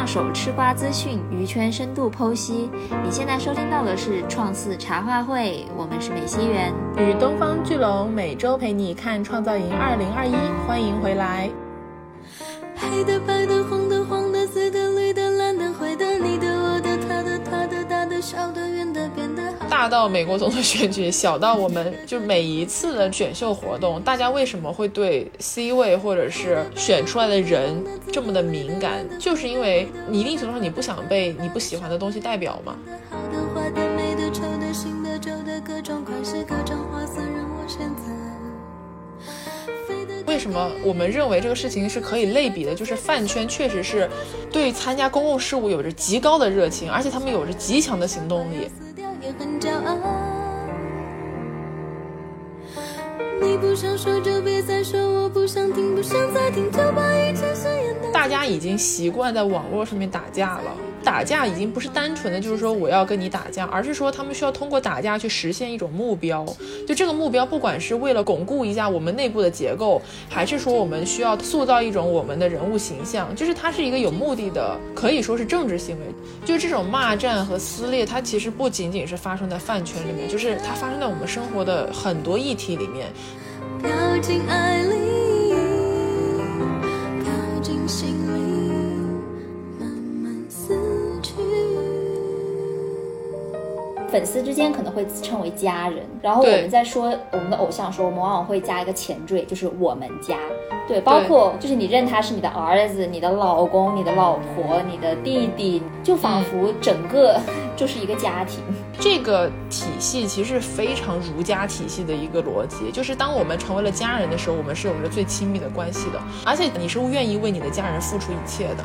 上手吃瓜资讯，鱼圈深度剖析。你现在收听到的是创四茶话会，我们是美西园与东方巨龙，每周陪你看创造营二零二一，欢迎回来。的、白的、红大到美国总统选举，小到我们就每一次的选秀活动，大家为什么会对 C 位或者是选出来的人这么的敏感？就是因为你一定程度上你不想被你不喜欢的东西代表嘛。为什么我们认为这个事情是可以类比的？就是饭圈确实是对参加公共事务有着极高的热情，而且他们有着极强的行动力。很骄傲。你不想说就别再说，我不想听，不想再听，就把一切誓言。大家已经习惯在网络上面打架了。打架已经不是单纯的就是说我要跟你打架，而是说他们需要通过打架去实现一种目标。就这个目标，不管是为了巩固一下我们内部的结构，还是说我们需要塑造一种我们的人物形象，就是它是一个有目的的，可以说是政治行为。就这种骂战和撕裂，它其实不仅仅是发生在饭圈里面，就是它发生在我们生活的很多议题里面。飘进爱里，飘进心粉丝之间可能会自称为家人，然后我们在说我们的偶像的时候，我们往往会加一个前缀，就是我们家。对，包括就是你认他是你的儿子、你的老公、你的老婆、你的弟弟，就仿佛整个就是一个家庭。这个体系其实非常儒家体系的一个逻辑，就是当我们成为了家人的时候，我们是有着最亲密的关系的，而且你是愿意为你的家人付出一切的。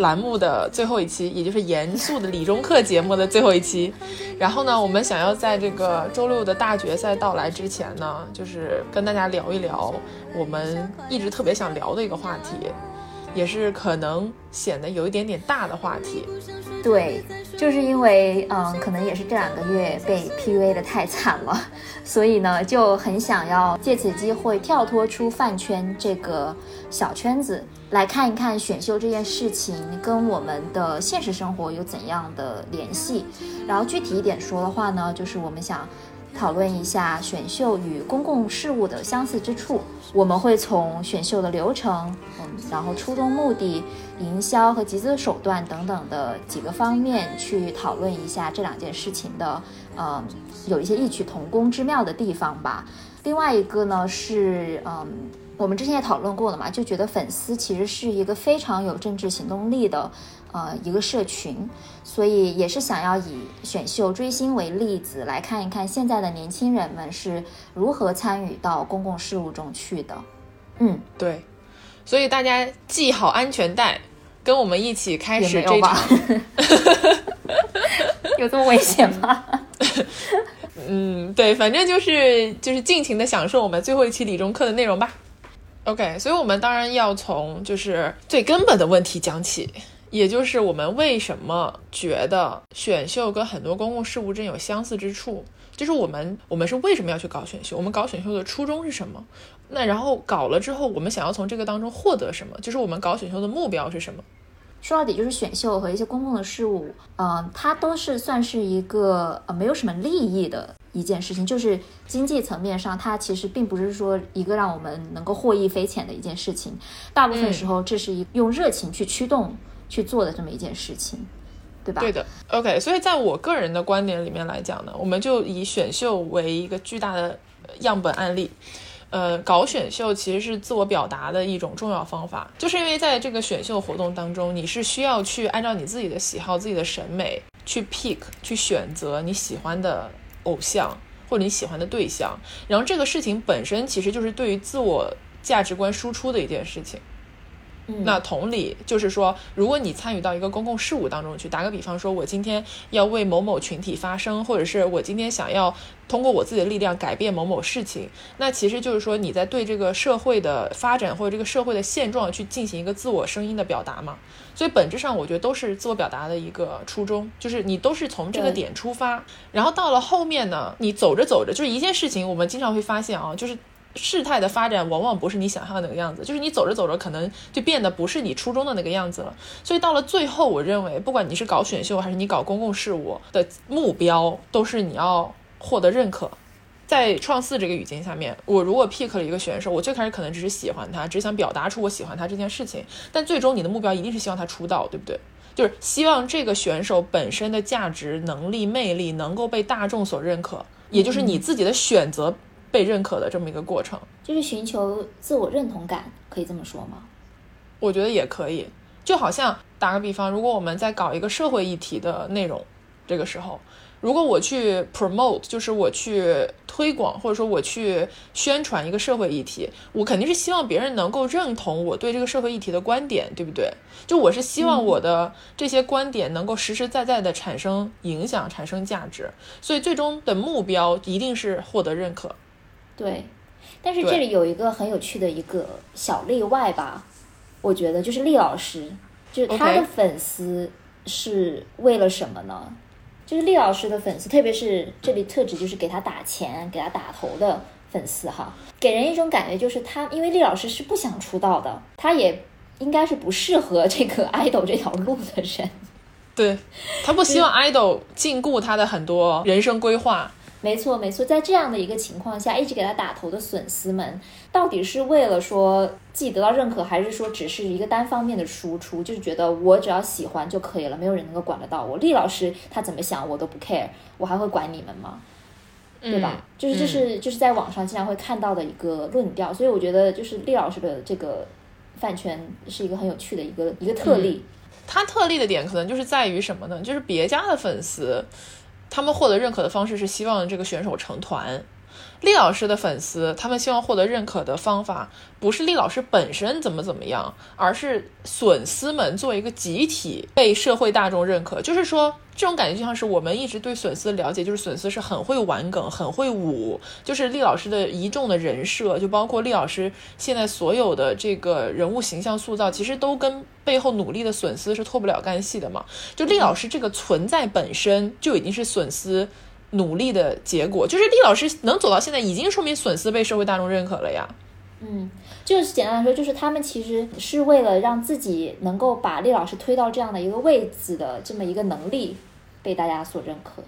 栏目的最后一期，也就是严肃的理中客节目的最后一期。然后呢，我们想要在这个周六的大决赛到来之前呢，就是跟大家聊一聊我们一直特别想聊的一个话题。也是可能显得有一点点大的话题，对，就是因为嗯，可能也是这两个月被 PUA 的太惨了，所以呢就很想要借此机会跳脱出饭圈这个小圈子，来看一看选秀这件事情跟我们的现实生活有怎样的联系。然后具体一点说的话呢，就是我们想。讨论一下选秀与公共事务的相似之处，我们会从选秀的流程，嗯，然后初衷目的、营销和集资手段等等的几个方面去讨论一下这两件事情的，嗯，有一些异曲同工之妙的地方吧。另外一个呢是，嗯，我们之前也讨论过了嘛，就觉得粉丝其实是一个非常有政治行动力的。呃，一个社群，所以也是想要以选秀追星为例子，来看一看现在的年轻人们是如何参与到公共事务中去的。嗯，对，所以大家系好安全带，跟我们一起开始这场。有这么危险吗？嗯，对，反正就是就是尽情的享受我们最后一期理中课的内容吧。OK，所以我们当然要从就是最根本的问题讲起。也就是我们为什么觉得选秀跟很多公共事务真有相似之处？就是我们我们是为什么要去搞选秀？我们搞选秀的初衷是什么？那然后搞了之后，我们想要从这个当中获得什么？就是我们搞选秀的目标是什么？说到底就是选秀和一些公共的事务，嗯，它都是算是一个呃没有什么利益的一件事情。就是经济层面上，它其实并不是说一个让我们能够获益匪浅的一件事情。大部分时候，这是一用热情去驱动。去做的这么一件事情，对吧？对的。OK，所以在我个人的观点里面来讲呢，我们就以选秀为一个巨大的样本案例。呃，搞选秀其实是自我表达的一种重要方法，就是因为在这个选秀活动当中，你是需要去按照你自己的喜好、自己的审美去 pick、去选择你喜欢的偶像或者你喜欢的对象，然后这个事情本身其实就是对于自我价值观输出的一件事情。那同理，就是说，如果你参与到一个公共事务当中去，打个比方说，我今天要为某某群体发声，或者是我今天想要通过我自己的力量改变某某事情，那其实就是说你在对这个社会的发展或者这个社会的现状去进行一个自我声音的表达嘛。所以本质上，我觉得都是自我表达的一个初衷，就是你都是从这个点出发，然后到了后面呢，你走着走着，就是一件事情，我们经常会发现啊，就是。事态的发展往往不是你想象的那个样子，就是你走着走着，可能就变得不是你初衷的那个样子了。所以到了最后，我认为，不管你是搞选秀还是你搞公共事务的目标，都是你要获得认可。在创四这个语境下面，我如果 pick 了一个选手，我最开始可能只是喜欢他，只想表达出我喜欢他这件事情，但最终你的目标一定是希望他出道，对不对？就是希望这个选手本身的价值、能力、魅力能够被大众所认可，也就是你自己的选择。被认可的这么一个过程，就是寻求自我认同感，可以这么说吗？我觉得也可以。就好像打个比方，如果我们在搞一个社会议题的内容，这个时候，如果我去 promote，就是我去推广，或者说我去宣传一个社会议题，我肯定是希望别人能够认同我对这个社会议题的观点，对不对？就我是希望我的这些观点能够实实在在的产生影响、产生价值，所以最终的目标一定是获得认可。对，但是这里有一个很有趣的一个小例外吧，我觉得就是厉老师，就是他的粉丝是为了什么呢？就是厉老师的粉丝，特别是这里特指就是给他打钱、给他打头的粉丝哈，给人一种感觉就是他，因为厉老师是不想出道的，他也应该是不适合这个 idol 这条路的人，对他不希望 idol 禁锢他的很多人生规划。没错，没错，在这样的一个情况下，一直给他打头的粉丝们，到底是为了说自己得到认可，还是说只是一个单方面的输出？就是觉得我只要喜欢就可以了，没有人能够管得到我。厉老师他怎么想我都不 care，我还会管你们吗？对吧？就是这是就是在网上经常会看到的一个论调，所以我觉得就是厉老师的这个饭圈是一个很有趣的一个一个特例。他特例的点可能就是在于什么呢？就是别家的粉丝。他们获得认可的方式是希望这个选手成团。厉老师的粉丝，他们希望获得认可的方法不是厉老师本身怎么怎么样，而是粉丝们作为一个集体被社会大众认可。就是说。这种感觉就像是我们一直对损丝的了解，就是损丝是很会玩梗、很会舞，就是厉老师的一众的人设，就包括厉老师现在所有的这个人物形象塑造，其实都跟背后努力的损丝是脱不了干系的嘛。就厉老师这个存在本身就已经是损丝努力的结果，就是厉老师能走到现在，已经说明损丝被社会大众认可了呀。嗯，就是简单来说，就是他们其实是为了让自己能够把厉老师推到这样的一个位置的这么一个能力。被大家所认可，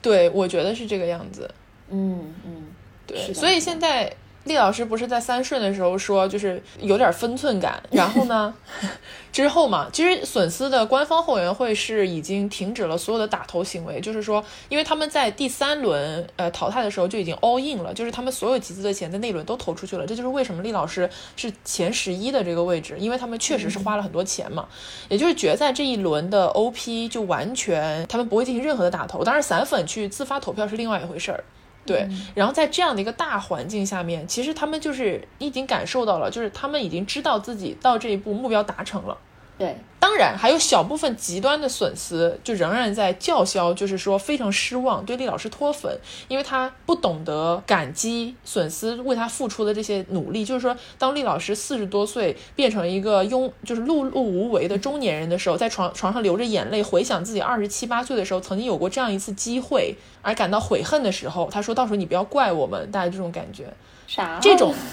对，我觉得是这个样子。嗯嗯，对，所以现在。厉老师不是在三顺的时候说，就是有点分寸感。然后呢，之后嘛，其实损丝的官方后援会是已经停止了所有的打头行为，就是说，因为他们在第三轮呃淘汰的时候就已经 all in 了，就是他们所有集资的钱在那轮都投出去了。这就是为什么厉老师是前十一的这个位置，因为他们确实是花了很多钱嘛。也就是决赛这一轮的 OP 就完全他们不会进行任何的打头，当然散粉去自发投票是另外一回事儿。对，然后在这样的一个大环境下面，其实他们就是已经感受到了，就是他们已经知道自己到这一步目标达成了。对，当然还有小部分极端的损失，就仍然在叫嚣，就是说非常失望，对厉老师脱粉，因为他不懂得感激损失为他付出的这些努力。就是说，当厉老师四十多岁变成一个庸，就是碌碌无为的中年人的时候，在床床上流着眼泪回想自己二十七八岁的时候曾经有过这样一次机会而感到悔恨的时候，他说到时候你不要怪我们，大家这种感觉，啥这种。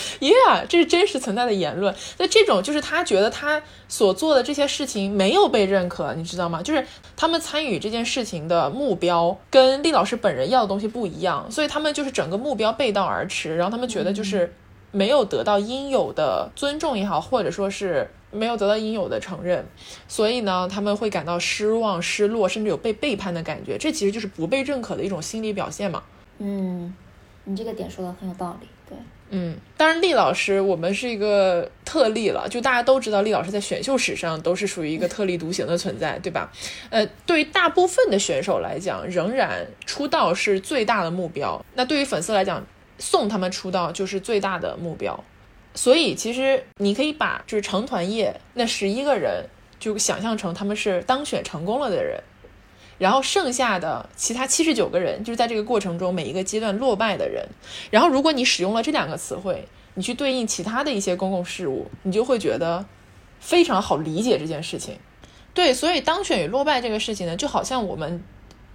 Yeah，这是真实存在的言论。那这种就是他觉得他所做的这些事情没有被认可，你知道吗？就是他们参与这件事情的目标跟厉老师本人要的东西不一样，所以他们就是整个目标背道而驰。然后他们觉得就是没有得到应有的尊重也好，或者说是没有得到应有的承认，所以呢，他们会感到失望、失落，甚至有被背叛的感觉。这其实就是不被认可的一种心理表现嘛。嗯，你这个点说的很有道理。嗯，当然，厉老师我们是一个特例了，就大家都知道，厉老师在选秀史上都是属于一个特立独行的存在，对吧？呃，对于大部分的选手来讲，仍然出道是最大的目标。那对于粉丝来讲，送他们出道就是最大的目标。所以其实你可以把就是成团夜那十一个人就想象成他们是当选成功了的人，然后剩下的其他七十九个人就是在这个过程中每一个阶段落败的人。然后如果你使用了这两个词汇，你去对应其他的一些公共事务，你就会觉得非常好理解这件事情。对，所以当选与落败这个事情呢，就好像我们。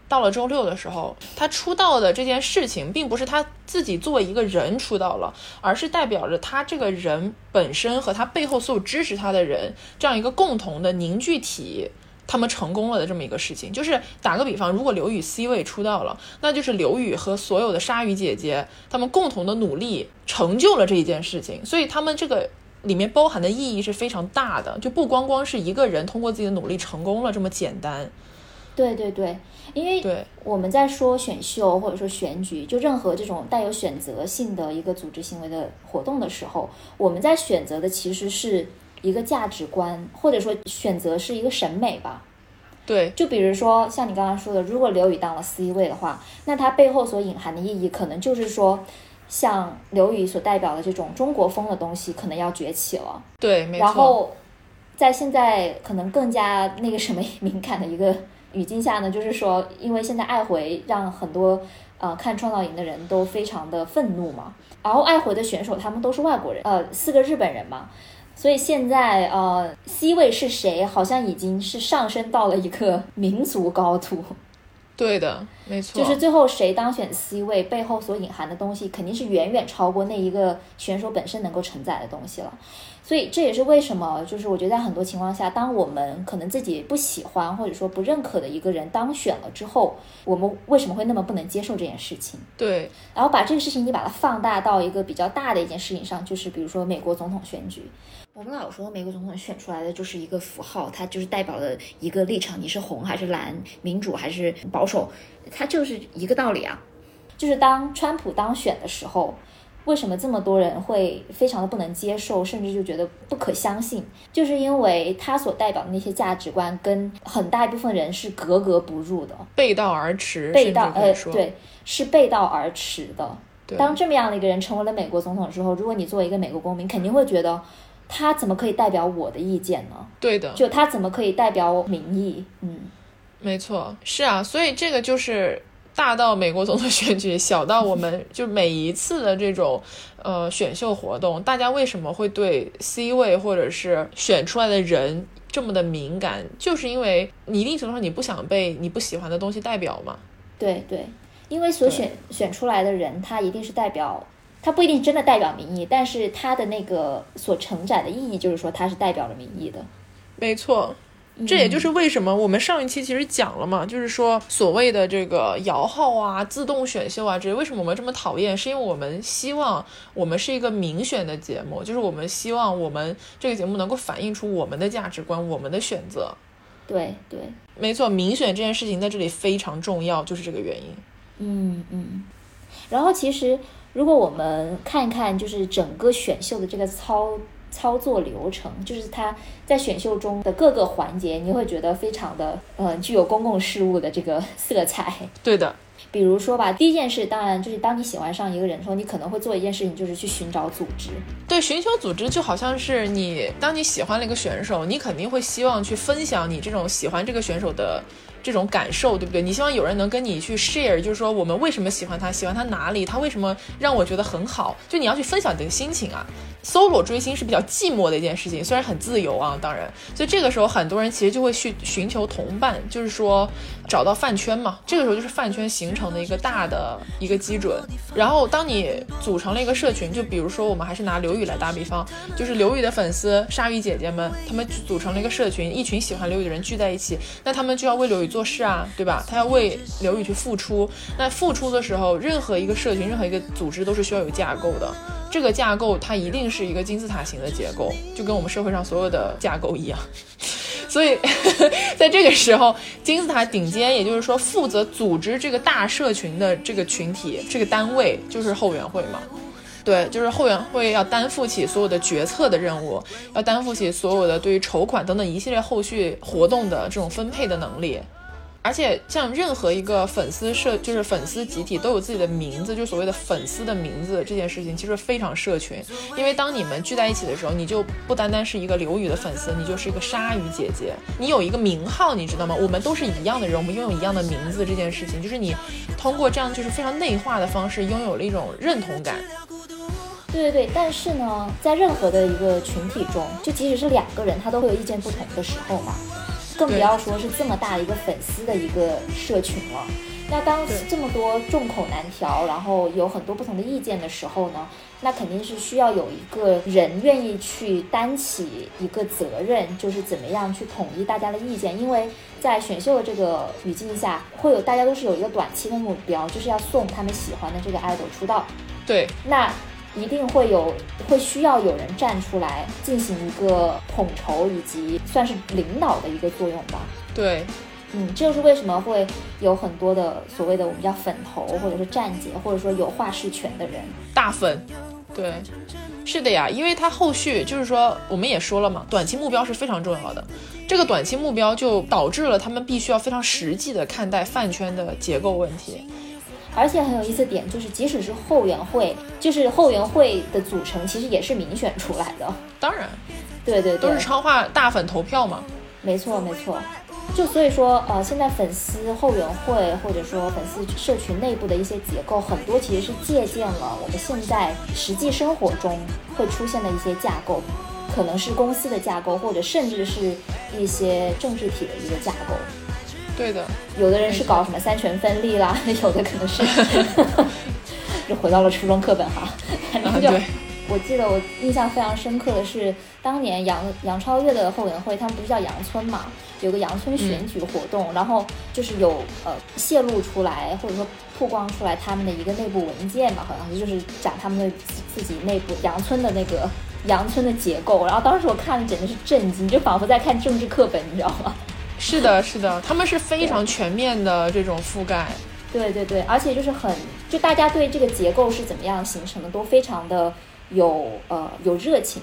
到了周六的时候，他出道的这件事情，并不是他自己作为一个人出道了，而是代表着他这个人本身和他背后所有支持他的人这样一个共同的凝聚体，他们成功了的这么一个事情。就是打个比方，如果刘宇 C 位出道了，那就是刘宇和所有的鲨鱼姐姐他们共同的努力成就了这一件事情，所以他们这个里面包含的意义是非常大的，就不光光是一个人通过自己的努力成功了这么简单。对对对，因为我们在说选秀或者说选举，就任何这种带有选择性的一个组织行为的活动的时候，我们在选择的其实是一个价值观，或者说选择是一个审美吧。对，就比如说像你刚刚说的，如果刘宇当了 C 位的话，那他背后所隐含的意义，可能就是说，像刘宇所代表的这种中国风的东西，可能要崛起了。对，没错。然后在现在可能更加那个什么敏感的一个。语境下呢，就是说，因为现在爱回让很多呃看创造营的人都非常的愤怒嘛，然后爱回的选手他们都是外国人，呃，四个日本人嘛，所以现在呃 C 位是谁，好像已经是上升到了一个民族高度。对的，没错，就是最后谁当选 C 位，背后所隐含的东西肯定是远远超过那一个选手本身能够承载的东西了。所以这也是为什么，就是我觉得在很多情况下，当我们可能自己不喜欢或者说不认可的一个人当选了之后，我们为什么会那么不能接受这件事情？对。然后把这个事情你把它放大到一个比较大的一件事情上，就是比如说美国总统选举，我们老说美国总统选出来的就是一个符号，它就是代表了一个立场，你是红还是蓝，民主还是保守，它就是一个道理啊。就是当川普当选的时候。为什么这么多人会非常的不能接受，甚至就觉得不可相信？就是因为他所代表的那些价值观跟很大一部分人是格格不入的，背道而驰。背道呃，对，是背道而驰的。当这么样的一个人成为了美国总统之后，如果你作为一个美国公民，肯定会觉得他怎么可以代表我的意见呢？对的，就他怎么可以代表民意？嗯，没错，是啊，所以这个就是。大到美国总统选举，小到我们 就每一次的这种呃选秀活动，大家为什么会对 C 位或者是选出来的人这么的敏感？就是因为你一定程度上你不想被你不喜欢的东西代表嘛？对对，因为所选选出来的人，他一定是代表，他不一定真的代表民意，但是它的那个所承载的意义，就是说它是代表了民意的。没错。这也就是为什么我们上一期其实讲了嘛，就是说所谓的这个摇号啊、自动选秀啊，这为什么我们这么讨厌？是因为我们希望我们是一个民选的节目，就是我们希望我们这个节目能够反映出我们的价值观、我们的选择。对对，没错，民选这件事情在这里非常重要，就是这个原因。嗯嗯。然后其实如果我们看一看，就是整个选秀的这个操。操作流程就是他在选秀中的各个环节，你会觉得非常的呃具有公共事务的这个色彩。对的，比如说吧，第一件事当然就是当你喜欢上一个人的时候，你可能会做一件事情，就是去寻找组织。对，寻求组织就好像是你当你喜欢了一个选手，你肯定会希望去分享你这种喜欢这个选手的。这种感受对不对？你希望有人能跟你去 share，就是说我们为什么喜欢他，喜欢他哪里，他为什么让我觉得很好？就你要去分享你的心情啊。Solo 追星是比较寂寞的一件事情，虽然很自由啊，当然，所以这个时候很多人其实就会去寻求同伴，就是说找到饭圈嘛。这个时候就是饭圈形成的一个大的一个基准。然后当你组成了一个社群，就比如说我们还是拿刘宇来打比方，就是刘宇的粉丝鲨鱼姐姐们，他们组成了一个社群，一群喜欢刘宇的人聚在一起，那他们就要为刘宇做事啊，对吧？他要为刘宇去付出。那付出的时候，任何一个社群，任何一个组织都是需要有架构的。这个架构它一定是是一个金字塔型的结构，就跟我们社会上所有的架构一样。所以，在这个时候，金字塔顶尖，也就是说负责组织这个大社群的这个群体、这个单位，就是后援会嘛。对，就是后援会要担负起所有的决策的任务，要担负起所有的对于筹款等等一系列后续活动的这种分配的能力。而且像任何一个粉丝社，就是粉丝集体都有自己的名字，就所谓的粉丝的名字这件事情，其实非常社群。因为当你们聚在一起的时候，你就不单单是一个刘宇的粉丝，你就是一个鲨鱼姐姐，你有一个名号，你知道吗？我们都是一样的人，我们拥有一样的名字，这件事情就是你通过这样就是非常内化的方式，拥有了一种认同感。对对对，但是呢，在任何的一个群体中，就即使是两个人，他都会有意见不同的时候嘛。更不要说是这么大的一个粉丝的一个社群了。那当这么多众口难调，然后有很多不同的意见的时候呢，那肯定是需要有一个人愿意去担起一个责任，就是怎么样去统一大家的意见。因为在选秀的这个语境下，会有大家都是有一个短期的目标，就是要送他们喜欢的这个 idol 出道。对，那。一定会有，会需要有人站出来进行一个统筹以及算是领导的一个作用吧。对，嗯，这就是为什么会有很多的所谓的我们叫粉头，或者是站姐，或者说有话事权的人，大粉。对，是的呀，因为他后续就是说，我们也说了嘛，短期目标是非常重要的。这个短期目标就导致了他们必须要非常实际的看待饭圈的结构问题。而且很有意思点就是，即使是后援会，就是后援会的组成，其实也是民选出来的。当然，对对对，都是超话大粉投票嘛。没错没错，就所以说，呃，现在粉丝后援会或者说粉丝社群内部的一些结构，很多其实是借鉴了我们现在实际生活中会出现的一些架构，可能是公司的架构，或者甚至是一些政治体的一个架构。对的，有的人是搞什么三权分立啦，有的可能是，就回到了初中课本哈。反正就，我记得我印象非常深刻的是，当年杨杨超越的后援会，他们不是叫杨村嘛，有个杨村选举活动，然后就是有呃泄露出来或者说曝光出来他们的一个内部文件嘛，好像是就是讲他们的自己内部杨村的那个杨村的结构，然后当时我看了简直是震惊，就仿佛在看政治课本，你知道吗？是的，是的，他们是非常全面的这种覆盖。对对对，而且就是很，就大家对这个结构是怎么样形成的，都非常的有呃有热情。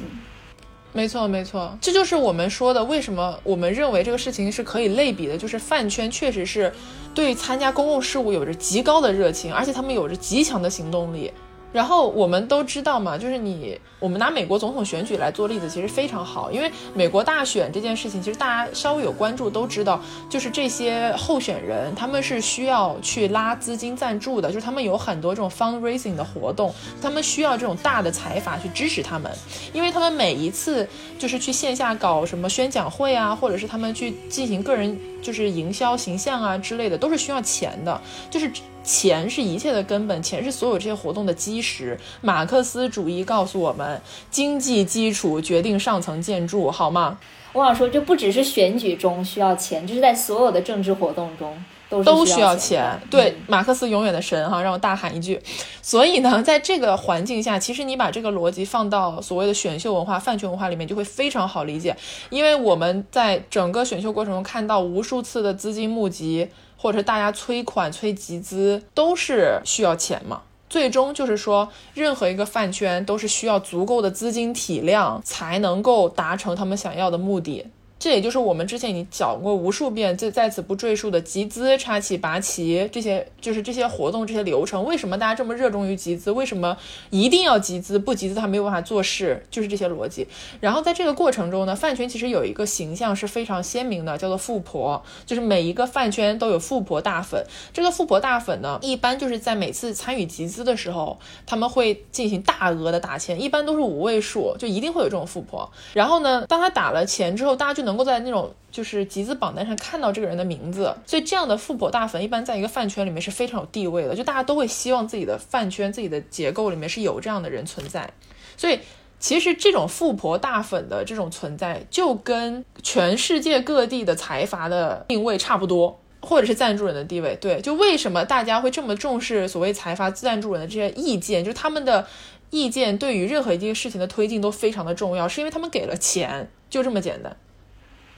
没错没错，这就是我们说的，为什么我们认为这个事情是可以类比的，就是饭圈确实是对参加公共事务有着极高的热情，而且他们有着极强的行动力。然后我们都知道嘛，就是你，我们拿美国总统选举来做例子，其实非常好，因为美国大选这件事情，其实大家稍微有关注都知道，就是这些候选人他们是需要去拉资金赞助的，就是他们有很多这种 fundraising 的活动，他们需要这种大的财阀去支持他们，因为他们每一次就是去线下搞什么宣讲会啊，或者是他们去进行个人就是营销形象啊之类的，都是需要钱的，就是。钱是一切的根本，钱是所有这些活动的基石。马克思主义告诉我们，经济基础决定上层建筑，好吗？我想说，这不只是选举中需要钱，就是在所有的政治活动中都都需要钱。对，马克思永远的神哈，让我大喊一句。所以呢，在这个环境下，其实你把这个逻辑放到所谓的选秀文化、饭圈文化里面，就会非常好理解。因为我们在整个选秀过程中看到无数次的资金募集。或者大家催款、催集资都是需要钱嘛？最终就是说，任何一个饭圈都是需要足够的资金体量才能够达成他们想要的目的。这也就是我们之前已经讲过无数遍，在在此不赘述的集资、插旗、拔旗这些，就是这些活动、这些流程。为什么大家这么热衷于集资？为什么一定要集资？不集资他没有办法做事，就是这些逻辑。然后在这个过程中呢，饭圈其实有一个形象是非常鲜明的，叫做富婆，就是每一个饭圈都有富婆大粉。这个富婆大粉呢，一般就是在每次参与集资的时候，他们会进行大额的打钱，一般都是五位数，就一定会有这种富婆。然后呢，当他打了钱之后，大家就能。能够在那种就是集资榜单上看到这个人的名字，所以这样的富婆大粉一般在一个饭圈里面是非常有地位的，就大家都会希望自己的饭圈、自己的结构里面是有这样的人存在。所以其实这种富婆大粉的这种存在，就跟全世界各地的财阀的定位差不多，或者是赞助人的地位。对，就为什么大家会这么重视所谓财阀赞助人的这些意见，就是他们的意见对于任何一件事情的推进都非常的重要，是因为他们给了钱，就这么简单。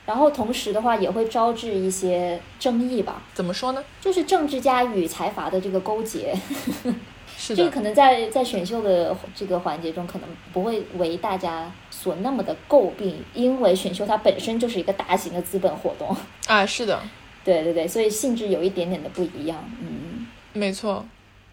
然后同时的话，也会招致一些争议吧？怎么说呢？就是政治家与财阀的这个勾结，是的。这个可能在在选秀的这个环节中，可能不会为大家所那么的诟病，因为选秀它本身就是一个大型的资本活动啊，是的。对对对，所以性质有一点点的不一样。嗯，没错。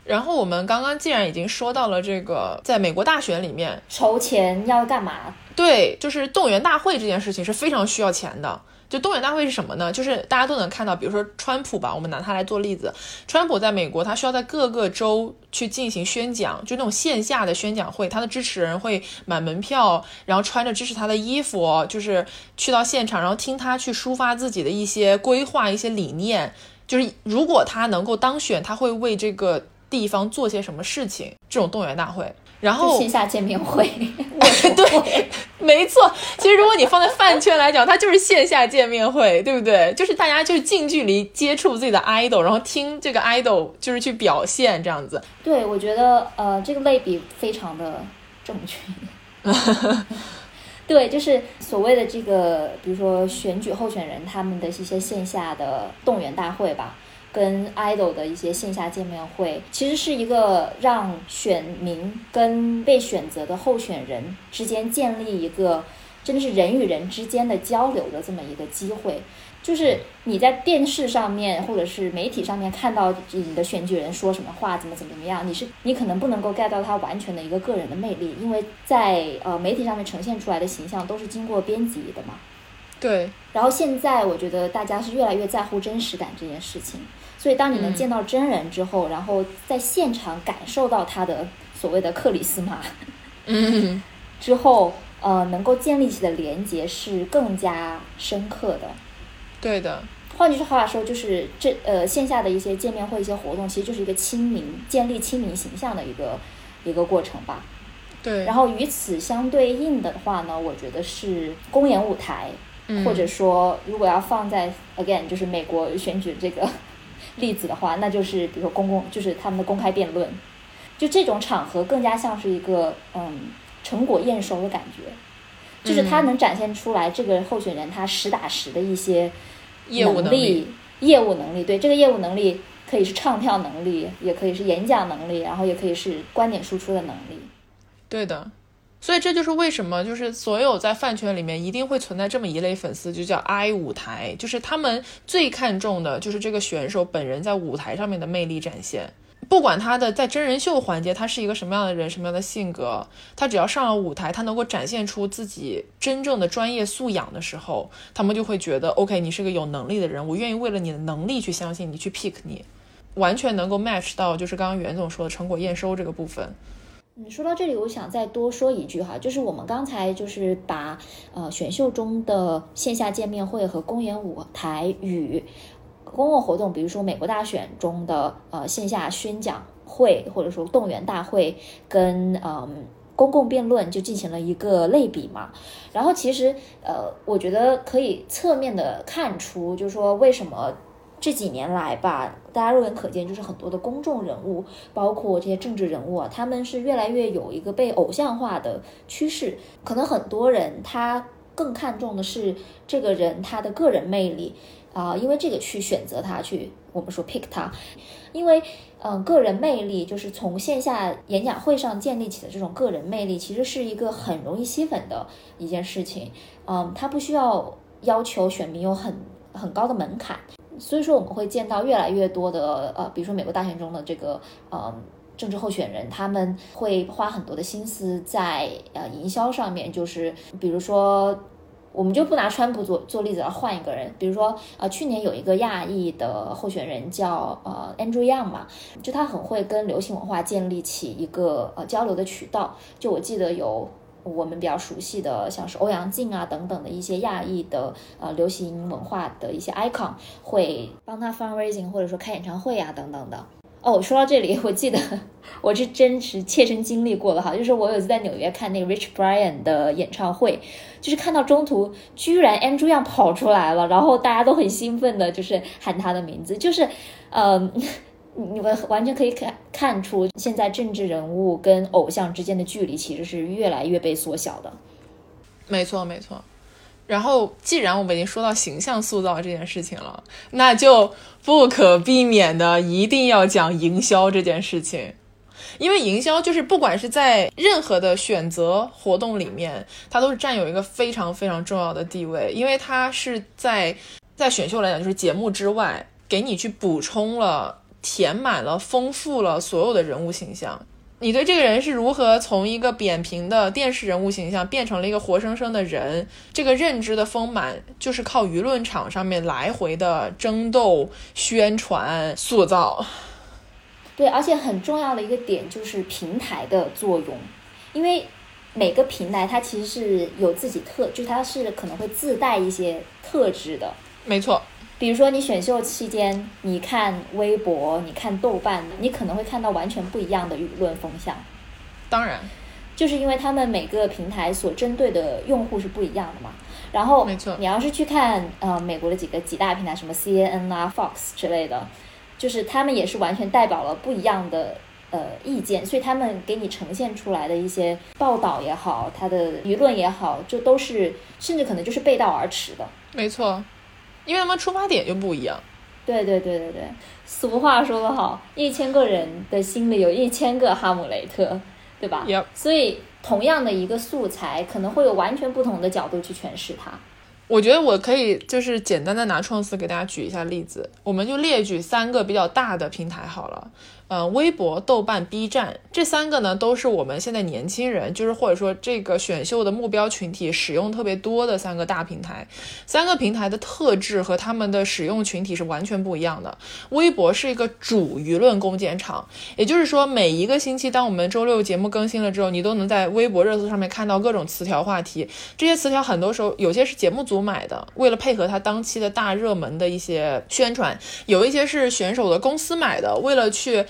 然后我们刚刚既然已经说到了这个，在美国大选里面筹钱要干嘛？对，就是动员大会这件事情是非常需要钱的。就动员大会是什么呢？就是大家都能看到，比如说川普吧，我们拿他来做例子。川普在美国，他需要在各个州去进行宣讲，就那种线下的宣讲会，他的支持人会买门票，然后穿着支持他的衣服，就是去到现场，然后听他去抒发自己的一些规划、一些理念。就是如果他能够当选，他会为这个地方做些什么事情？这种动员大会。然后线下见面会，对，没错。其实如果你放在饭圈来讲，它就是线下见面会，对不对？就是大家就是近距离接触自己的 idol，然后听这个 idol 就是去表现这样子。对，我觉得呃这个类比非常的正确。对，就是所谓的这个，比如说选举候选人他们的一些线下的动员大会吧。跟 idol 的一些线下见面会，其实是一个让选民跟被选择的候选人之间建立一个真的是人与人之间的交流的这么一个机会。就是你在电视上面或者是媒体上面看到你的选举人说什么话，怎么怎么怎么样，你是你可能不能够 get 到他完全的一个个人的魅力，因为在呃媒体上面呈现出来的形象都是经过编辑的嘛。对。然后现在我觉得大家是越来越在乎真实感这件事情。所以，当你能见到真人之后，然后在现场感受到他的所谓的克里斯玛，嗯，之后，呃，能够建立起的连接是更加深刻的。对的。换句话说，就是这呃线下的一些见面会、一些活动，其实就是一个亲民、建立亲民形象的一个一个过程吧。对。然后与此相对应的话呢，我觉得是公演舞台，或者说，如果要放在 again，就是美国选举这个。例子的话，那就是比如说公共，就是他们的公开辩论，就这种场合更加像是一个嗯成果验收的感觉，就是他能展现出来这个候选人他实打实的一些业务能力，业务能力。对这个业务能力可以是唱跳能力，也可以是演讲能力，然后也可以是观点输出的能力。对的。所以这就是为什么，就是所有在饭圈里面一定会存在这么一类粉丝，就叫 I 舞台，就是他们最看重的就是这个选手本人在舞台上面的魅力展现。不管他的在真人秀环节他是一个什么样的人，什么样的性格，他只要上了舞台，他能够展现出自己真正的专业素养的时候，他们就会觉得 OK，你是个有能力的人，我愿意为了你的能力去相信你，去 pick 你，完全能够 match 到就是刚刚袁总说的成果验收这个部分。嗯，说到这里，我想再多说一句哈，就是我们刚才就是把呃选秀中的线下见面会和公演舞台与公共活动，比如说美国大选中的呃线下宣讲会或者说动员大会，跟嗯公共辩论就进行了一个类比嘛。然后其实呃，我觉得可以侧面的看出，就是说为什么。这几年来吧，大家肉眼可见，就是很多的公众人物，包括这些政治人物啊，他们是越来越有一个被偶像化的趋势。可能很多人他更看重的是这个人他的个人魅力啊，因为这个去选择他去，我们说 pick 他，因为嗯，个人魅力就是从线下演讲会上建立起的这种个人魅力，其实是一个很容易吸粉的一件事情。嗯，他不需要要求选民有很很高的门槛。所以说，我们会见到越来越多的呃，比如说美国大选中的这个呃政治候选人，他们会花很多的心思在呃营销上面。就是比如说，我们就不拿川普做做例子了，换一个人，比如说呃，去年有一个亚裔的候选人叫呃 Andrew Yang 嘛，就他很会跟流行文化建立起一个呃交流的渠道。就我记得有。我们比较熟悉的，像是欧阳靖啊等等的一些亚裔的呃流行文化的一些 icon，会帮他 fundraising 或者说开演唱会啊等等的。哦，说到这里，我记得我是真实切身经历过的哈，就是我有一次在纽约看那个 Rich Brian 的演唱会，就是看到中途居然 Andrew Yang 跑出来了，然后大家都很兴奋的，就是喊他的名字，就是嗯。你们完全可以看看出，现在政治人物跟偶像之间的距离其实是越来越被缩小的。没错，没错。然后，既然我们已经说到形象塑造这件事情了，那就不可避免的一定要讲营销这件事情。因为营销就是不管是在任何的选择活动里面，它都是占有一个非常非常重要的地位，因为它是在在选秀来讲，就是节目之外，给你去补充了、填满了、丰富了所有的人物形象。你对这个人是如何从一个扁平的电视人物形象变成了一个活生生的人？这个认知的丰满，就是靠舆论场上面来回的争斗、宣传、塑造。对，而且很重要的一个点就是平台的作用，因为每个平台它其实是有自己特，就它是可能会自带一些特质的。没错。比如说，你选秀期间，你看微博，你看豆瓣，你可能会看到完全不一样的舆论风向。当然，就是因为他们每个平台所针对的用户是不一样的嘛。然后，没错，你要是去看呃美国的几个几大平台，什么 C N N 啊、Fox 之类的，就是他们也是完全代表了不一样的呃意见，所以他们给你呈现出来的一些报道也好，他的舆论也好，就都是甚至可能就是背道而驰的。没错。因为他们出发点就不一样。对对对对对，俗话说得好，一千个人的心里有一千个哈姆雷特，对吧？所以同样的一个素材，可能会有完全不同的角度去诠释它。我觉得我可以就是简单的拿创思给大家举一下例子，我们就列举三个比较大的平台好了。呃，微博、豆瓣、B 站这三个呢，都是我们现在年轻人，就是或者说这个选秀的目标群体使用特别多的三个大平台。三个平台的特质和他们的使用群体是完全不一样的。微博是一个主舆论攻坚场，也就是说，每一个星期，当我们周六节目更新了之后，你都能在微博热搜上面看到各种词条话题。这些词条很多时候有些是节目组买的，为了配合他当期的大热门的一些宣传；有一些是选手的公司买的，为了去。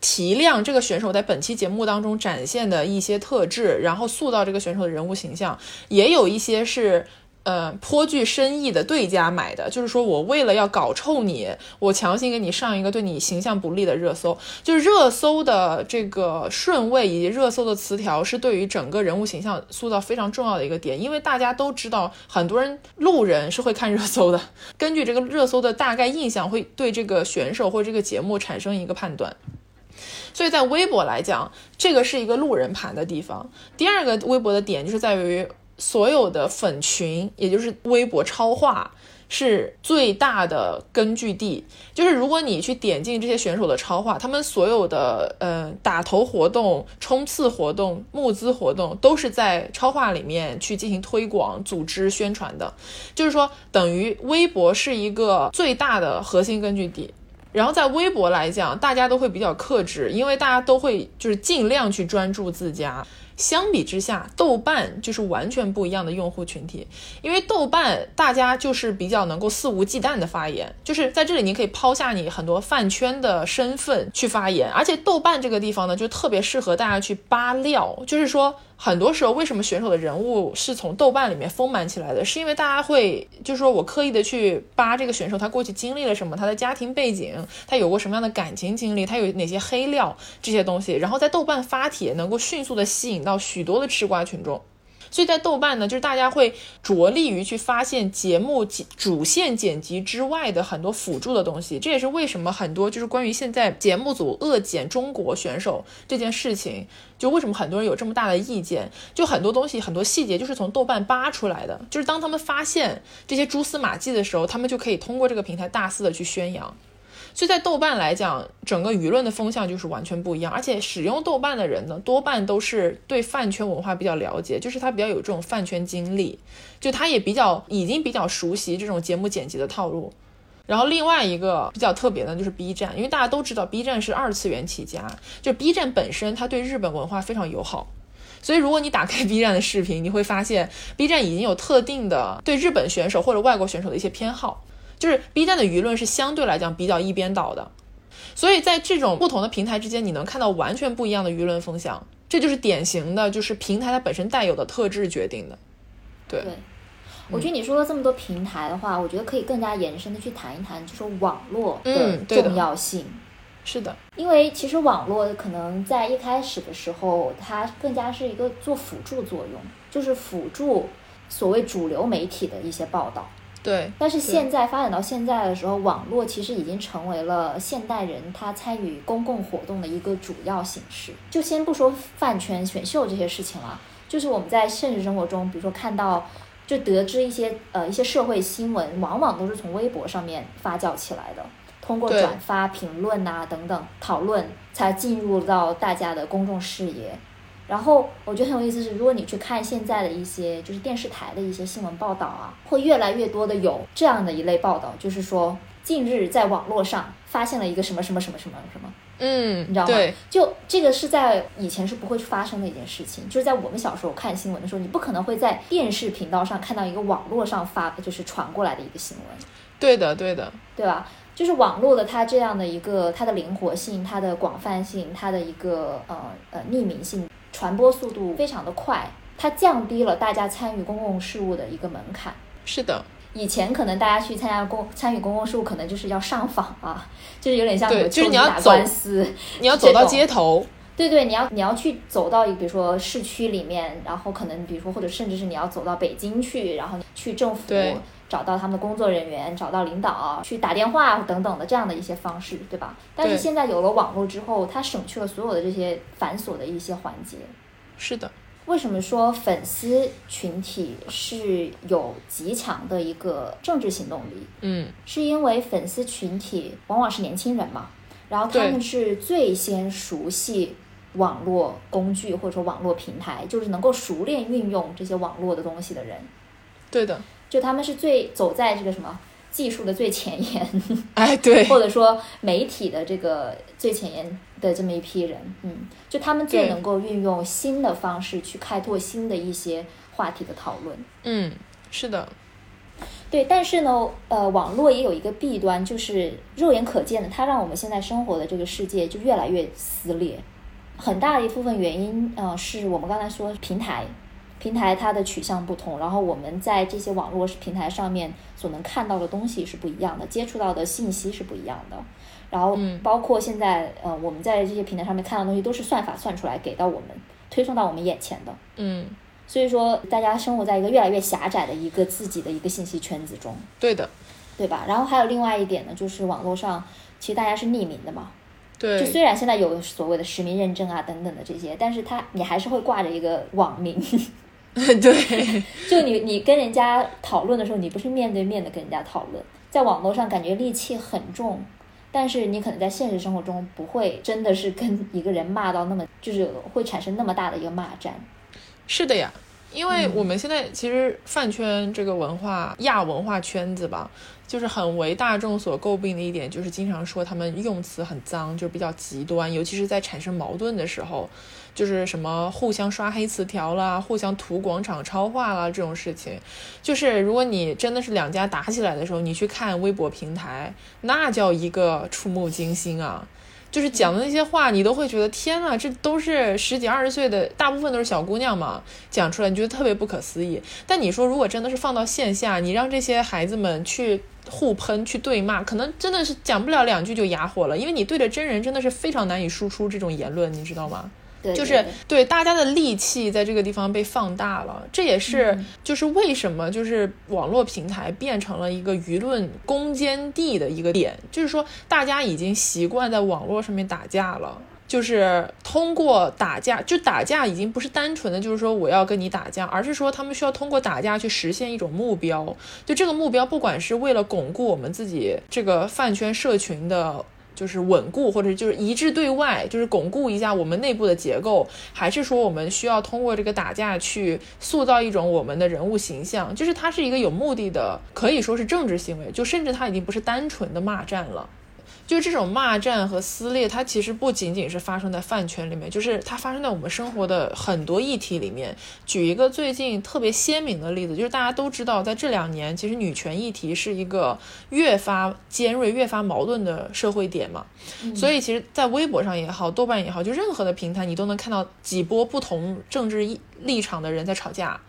提亮这个选手在本期节目当中展现的一些特质，然后塑造这个选手的人物形象，也有一些是呃颇具深意的对家买的，就是说我为了要搞臭你，我强行给你上一个对你形象不利的热搜，就是热搜的这个顺位以及热搜的词条是对于整个人物形象塑造非常重要的一个点，因为大家都知道，很多人路人是会看热搜的，根据这个热搜的大概印象，会对这个选手或这个节目产生一个判断。所以在微博来讲，这个是一个路人盘的地方。第二个微博的点就是在于所有的粉群，也就是微博超话是最大的根据地。就是如果你去点进这些选手的超话，他们所有的呃打头活动、冲刺活动、募资活动，都是在超话里面去进行推广、组织宣传的。就是说，等于微博是一个最大的核心根据地。然后在微博来讲，大家都会比较克制，因为大家都会就是尽量去专注自家。相比之下，豆瓣就是完全不一样的用户群体，因为豆瓣大家就是比较能够肆无忌惮的发言，就是在这里你可以抛下你很多饭圈的身份去发言，而且豆瓣这个地方呢，就特别适合大家去扒料，就是说。很多时候，为什么选手的人物是从豆瓣里面丰满起来的？是因为大家会，就是说我刻意的去扒这个选手，他过去经历了什么，他的家庭背景，他有过什么样的感情经历，他有哪些黑料这些东西，然后在豆瓣发帖，能够迅速的吸引到许多的吃瓜群众。所以在豆瓣呢，就是大家会着力于去发现节目主线剪辑之外的很多辅助的东西。这也是为什么很多就是关于现在节目组恶剪中国选手这件事情，就为什么很多人有这么大的意见。就很多东西很多细节就是从豆瓣扒出来的。就是当他们发现这些蛛丝马迹的时候，他们就可以通过这个平台大肆的去宣扬。所以在豆瓣来讲，整个舆论的风向就是完全不一样，而且使用豆瓣的人呢，多半都是对饭圈文化比较了解，就是他比较有这种饭圈经历，就他也比较已经比较熟悉这种节目剪辑的套路。然后另外一个比较特别的就是 B 站，因为大家都知道 B 站是二次元起家，就 B 站本身它对日本文化非常友好，所以如果你打开 B 站的视频，你会发现 B 站已经有特定的对日本选手或者外国选手的一些偏好。就是 B 站的舆论是相对来讲比较一边倒的，所以在这种不同的平台之间，你能看到完全不一样的舆论风向，这就是典型的，就是平台它本身带有的特质决定的。对，我觉得你说了这么多平台的话，我觉得可以更加延伸的去谈一谈，就是网络的重要性。是的，因为其实网络可能在一开始的时候，它更加是一个做辅助作用，就是辅助所谓主流媒体的一些报道。对，但是现在发展到现在的时候，网络其实已经成为了现代人他参与公共活动的一个主要形式。就先不说饭圈选秀这些事情了，就是我们在现实生活中，比如说看到就得知一些呃一些社会新闻，往往都是从微博上面发酵起来的，通过转发、评论啊等等讨论，才进入到大家的公众视野。然后我觉得很有意思是，如果你去看现在的一些就是电视台的一些新闻报道啊，会越来越多的有这样的一类报道，就是说近日在网络上发现了一个什么什么什么什么什么，嗯，你知道吗？对，就这个是在以前是不会发生的一件事情，就是在我们小时候看新闻的时候，你不可能会在电视频道上看到一个网络上发就是传过来的一个新闻，对的，对的，对吧？就是网络的它这样的一个它的灵活性、它的广泛性、它的一个呃呃匿名性，传播速度非常的快，它降低了大家参与公共事务的一个门槛。是的，以前可能大家去参加公参与公共事务，可能就是要上访啊，就是有点像对我就是你要打官司，你要走到街头，对对，你要你要去走到比如说市区里面，然后可能比如说或者甚至是你要走到北京去，然后去政府对找到他们的工作人员，找到领导，去打电话等等的这样的一些方式，对吧？但是现在有了网络之后，它省去了所有的这些繁琐的一些环节。是的，为什么说粉丝群体是有极强的一个政治行动力？嗯，是因为粉丝群体往往是年轻人嘛，然后他们是最先熟悉网络工具或者说网络平台，就是能够熟练运用这些网络的东西的人，对的，就他们是最走在这个什么技术的最前沿，哎，对，或者说媒体的这个最前沿的这么一批人，嗯，就他们最能够运用新的方式去开拓新的一些话题的讨论。嗯，是的，对，但是呢，呃，网络也有一个弊端，就是肉眼可见的，它让我们现在生活的这个世界就越来越撕裂。很大的一部分原因，呃，是我们刚才说平台，平台它的取向不同，然后我们在这些网络平台上面所能看到的东西是不一样的，接触到的信息是不一样的。然后嗯包括现在，呃，我们在这些平台上面看到的东西，都是算法算出来给到我们，推送到我们眼前的。嗯，所以说，大家生活在一个越来越狭窄的一个自己的一个信息圈子中。对的，对吧？然后还有另外一点呢，就是网络上其实大家是匿名的嘛，对就，虽然现在有所谓的实名认证啊等等的这些，但是它你还是会挂着一个网名，对，就你你跟人家讨论的时候，你不是面对面的跟人家讨论，在网络上感觉戾气很重。但是你可能在现实生活中不会真的是跟一个人骂到那么，就是会产生那么大的一个骂战。是的呀。因为嗯我们现在其实饭圈这个文化亚文化圈子吧，就是很为大众所诟病的一点，就是经常说他们用词很脏，就比较极端，尤其是在产生矛盾的时候，就是什么互相刷黑词条啦，互相涂广场超话啦这种事情，就是如果你真的是两家打起来的时候，你去看微博平台，那叫一个触目惊心啊！就是讲的那些话，你都会觉得天呐，这都是十几二十岁的，大部分都是小姑娘嘛，讲出来你觉得特别不可思议。但你说如果真的是放到线下，你让这些孩子们去互喷、去对骂，可能真的是讲不了两句就哑火了，因为你对着真人真的是非常难以输出这种言论，你知道吗？对，就是对对大家的戾气在这个地方被放大了，这也是嗯就是为什么就是网络平台变成了一个舆论攻坚地的一个点，就是说大家已经习惯在网络上面打架了。就是通过打架，就打架已经不是单纯的，就是说我要跟你打架，而是说他们需要通过打架去实现一种目标。就这个目标，不管是为了巩固我们自己这个饭圈社群的就是稳固，或者就是一致对外，就是巩固一下我们内部的结构，还是说我们需要通过这个打架去塑造一种我们的人物形象？就是它是一个有目的的，可以说是政治行为，就甚至它已经不是单纯的骂战了。就这种骂战和撕裂，它其实不仅仅是发生在饭圈里面，就是它发生在我们生活的很多议题里面。举一个最近特别鲜明的例子，就是大家都知道，在这两年，其实女权议题是一个越发尖锐、越发矛盾的社会点嘛。所以，其实，在微博上也好，豆瓣也好，就任何的平台，你都能看到几波不同政治立立场的人在吵架。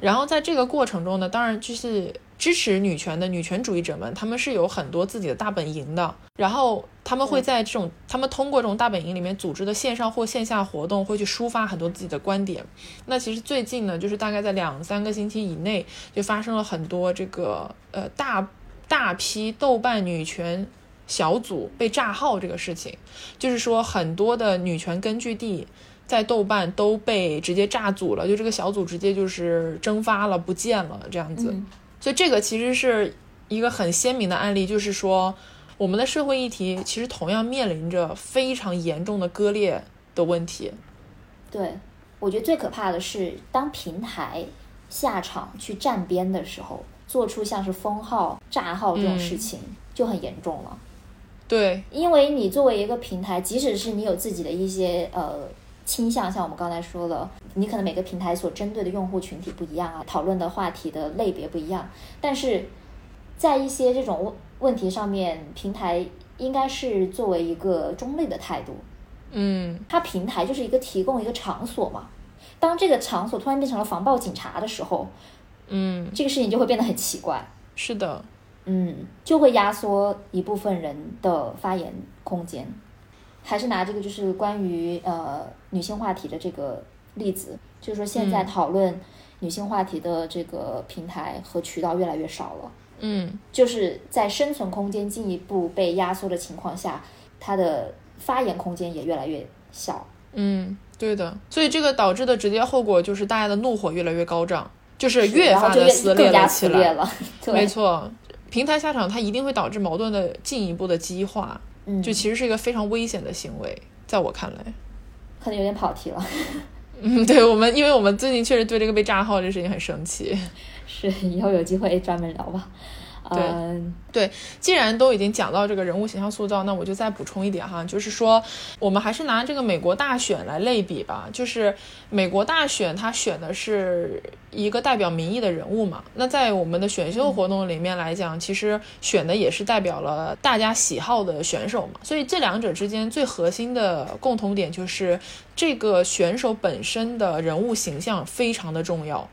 然后在这个过程中呢，当然就是支持女权的女权主义者们，他们是有很多自己的大本营的。然后他们会在这种，他们通过这种大本营里面组织的线上或线下活动，会去抒发很多自己的观点。那其实最近呢，就是大概在两三个星期以内，就发生了很多这个呃大大批豆瓣女权小组被炸号这个事情，就是说很多的女权根据地。在豆瓣都被直接炸组了，就这个小组直接就是蒸发了，不见了这样子。所以这个其实是一个很鲜明的案例，就是说我们的社会议题其实同样面临着非常严重的割裂的问题。对，我觉得最可怕的是当平台下场去站边的时候，做出像是封号、炸号这种事情就很严重了。对，因为你作为一个平台，即使是你有自己的一些呃倾向，像我们刚才说了，你可能每个平台所针对的用户群体不一样啊，讨论的话题的类别不一样，但是在一些这种问问题上面，平台应该是作为一个中立的态度。嗯，它平台就是一个提供一个场所嘛，当这个场所突然变成了防暴警察的时候，嗯，这个事情就会变得很奇怪。是的。嗯，就会压缩一部分人的发言空间。还是拿这个就是关于呃女性话题的这个例子，就是说现在讨论女性话题的这个平台和渠道越来越少了。嗯，就是在生存空间进一步被压缩的情况下，它的发言空间也越来越小。嗯，对的。所以这个导致的直接后果就是大家的怒火越来越高涨，就是越发的撕裂了起 来。了，没错。平台下场，它一定会导致矛盾的进一步的激化，嗯，就其实是一个非常危险的行为，在我看来，可能有点跑题了。嗯，对我们，因为我们最近确实对这个被炸号这事情很生气，是以后有机会专门聊吧。对对，既然都已经讲到这个人物形象塑造，那我就再补充一点哈，就是说我们还是拿这个美国大选来类比吧。就是美国大选，它选的是一个代表民意的人物嘛。那在我们的选秀活动里面来讲，其实选的也是代表了大家喜好的选手嘛。所以这两者之间最核心的共同点就是这个选手本身的人物形象非常的重要，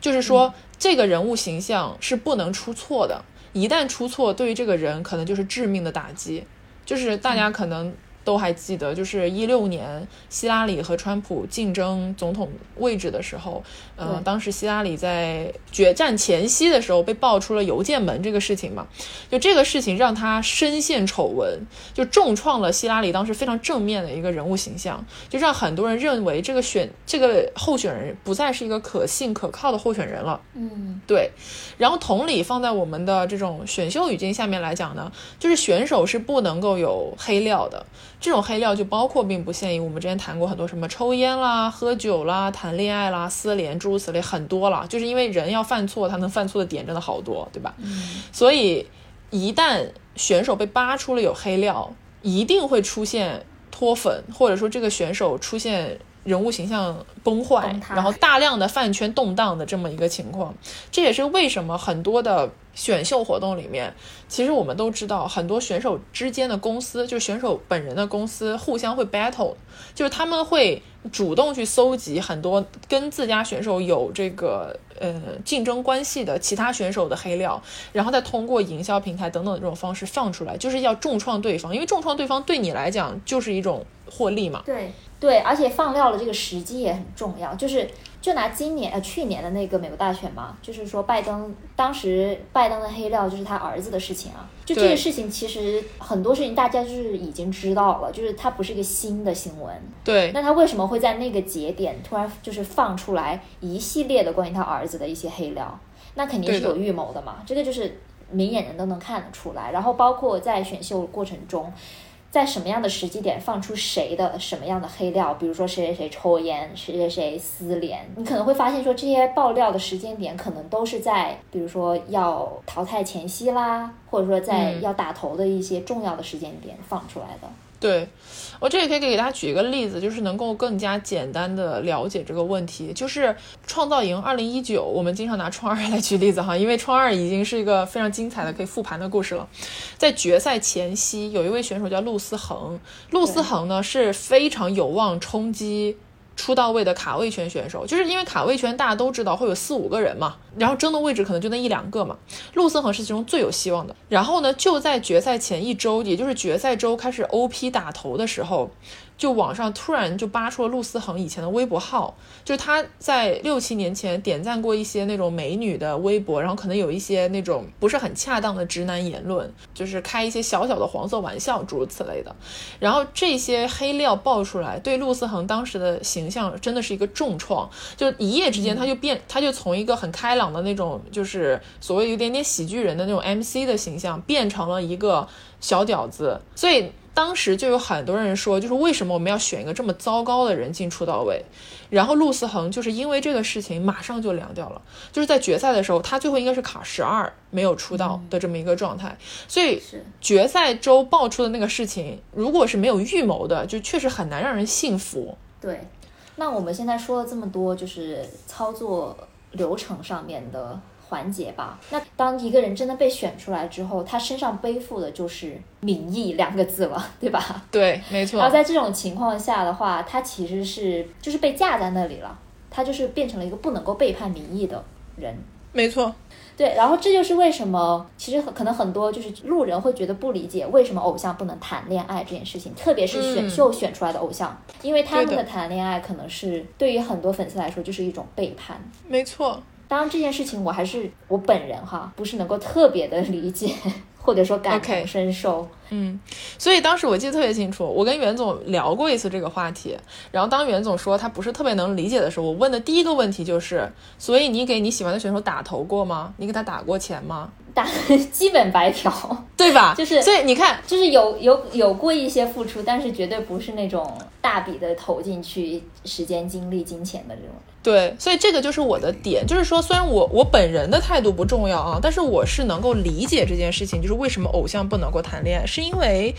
就是说这个人物形象是不能出错的。一旦出错，对于这个人可能就是致命的打击。就是大家可能。都还记得，就是一六年希拉里和川普竞争总统位置的时候，嗯，当时希拉里在决战前夕的时候被爆出了邮件门这个事情嘛，就这个事情让他深陷丑闻，就重创了希拉里当时非常正面的一个人物形象，就让很多人认为这个选这个候选人不再是一个可信可靠的候选人了。嗯，对。然后同理放在我们的这种选秀语境下面来讲呢，就是选手是不能够有黑料的。这种黑料就包括并不限于我们之前谈过很多什么抽烟啦、喝酒啦、谈恋爱啦、私联诸如此类很多了，就是因为人要犯错，他能犯错的点真的好多，对吧？嗯。所以一旦选手被扒出了有黑料，一定会出现脱粉，或者说这个选手出现人物形象崩坏，然后大量的饭圈动荡的这么一个情况。这也是为什么很多的。选秀活动里面，其实我们都知道，很多选手之间的公司，就是选手本人的公司，互相会 battle，就是他们会主动去搜集很多跟自家选手有这个呃竞争关系的其他选手的黑料，然后再通过营销平台等等这种方式放出来，就是要重创对方，因为重创对方对你来讲就是一种获利嘛。对对，而且放料的这个时机也很重要，就是。就拿今年呃去年的那个美国大选嘛，就是说拜登当时拜登的黑料就是他儿子的事情啊，就这个事情其实很多事情大家就是已经知道了，就是它不是一个新的新闻。对。那他为什么会在那个节点突然就是放出来一系列的关于他儿子的一些黑料？那肯定是有预谋的嘛，这个就是明眼人都能看得出来。然后包括在选秀过程中。在什么样的时机点放出谁的什么样的黑料？比如说谁谁谁抽烟，谁谁谁私联，你可能会发现说这些爆料的时间点可能都是在，比如说要淘汰前夕啦，或者说在要打头的一些重要的时间点放出来的。对。我这里可以给大家举一个例子，就是能够更加简单的了解这个问题。就是创造营二零一九，我们经常拿创二来举例子哈，因为创二已经是一个非常精彩的可以复盘的故事了。在决赛前夕，有一位选手叫陆思恒，陆思恒呢是非常有望冲击。出到位的卡位圈选手，就是因为卡位圈大家都知道会有四五个人嘛，然后争的位置可能就那一两个嘛。陆思恒是其中最有希望的。然后呢，就在决赛前一周，也就是决赛周开始 OP 打头的时候，就网上突然就扒出了陆思恒以前的微博号，就是他在六七年前点赞过一些那种美女的微博，然后可能有一些那种不是很恰当的直男言论，就是开一些小小的黄色玩笑，诸如此类的。然后这些黑料爆出来，对陆思恒当时的形象真的是一个重创，就一夜之间他就变，他就从一个很开朗的那种，就是所谓有点点喜剧人的那种 MC 的形象，变成了一个小屌子，所以。当时就有很多人说，就是为什么我们要选一个这么糟糕的人进出道位？然后陆思恒就是因为这个事情马上就凉掉了，就是在决赛的时候，他最后应该是卡十二没有出道的这么一个状态。所以决赛周爆出的那个事情，如果是没有预谋的，就确实很难让人信服。对，那我们现在说了这么多，就是操作流程上面的。环节吧。那当一个人真的被选出来之后，他身上背负的就是“民意”两个字了，对吧？对，没错。然后在这种情况下的话，他其实是就是被架在那里了，他就是变成了一个不能够背叛民意的人。没错。对，然后这就是为什么其实可能很多就是路人会觉得不理解，为什么偶像不能谈恋爱这件事情，特别是选秀选出来的偶像，因为他们的谈恋爱可能是对于很多粉丝来说就是一种背叛。没错。当然这件事情我还是我本人哈，不是能够特别的理解，或者说感同身受。嗯，所以当时我记得特别清楚，我跟袁总聊过一次这个话题。然后当袁总说他不是特别能理解的时候，我问的第一个问题就是：所以你给你喜欢的选手打投过吗？你给他打过钱吗？打 基本白嫖，对吧？就是，所以你看，就是有有有过一些付出，但是绝对不是那种大笔的投进去时间、精力、金钱的这种。对，所以这个就是我的点，就是说，虽然我我本人的态度不重要啊，但是我是能够理解这件事情，就是为什么偶像不能够谈恋爱，是因为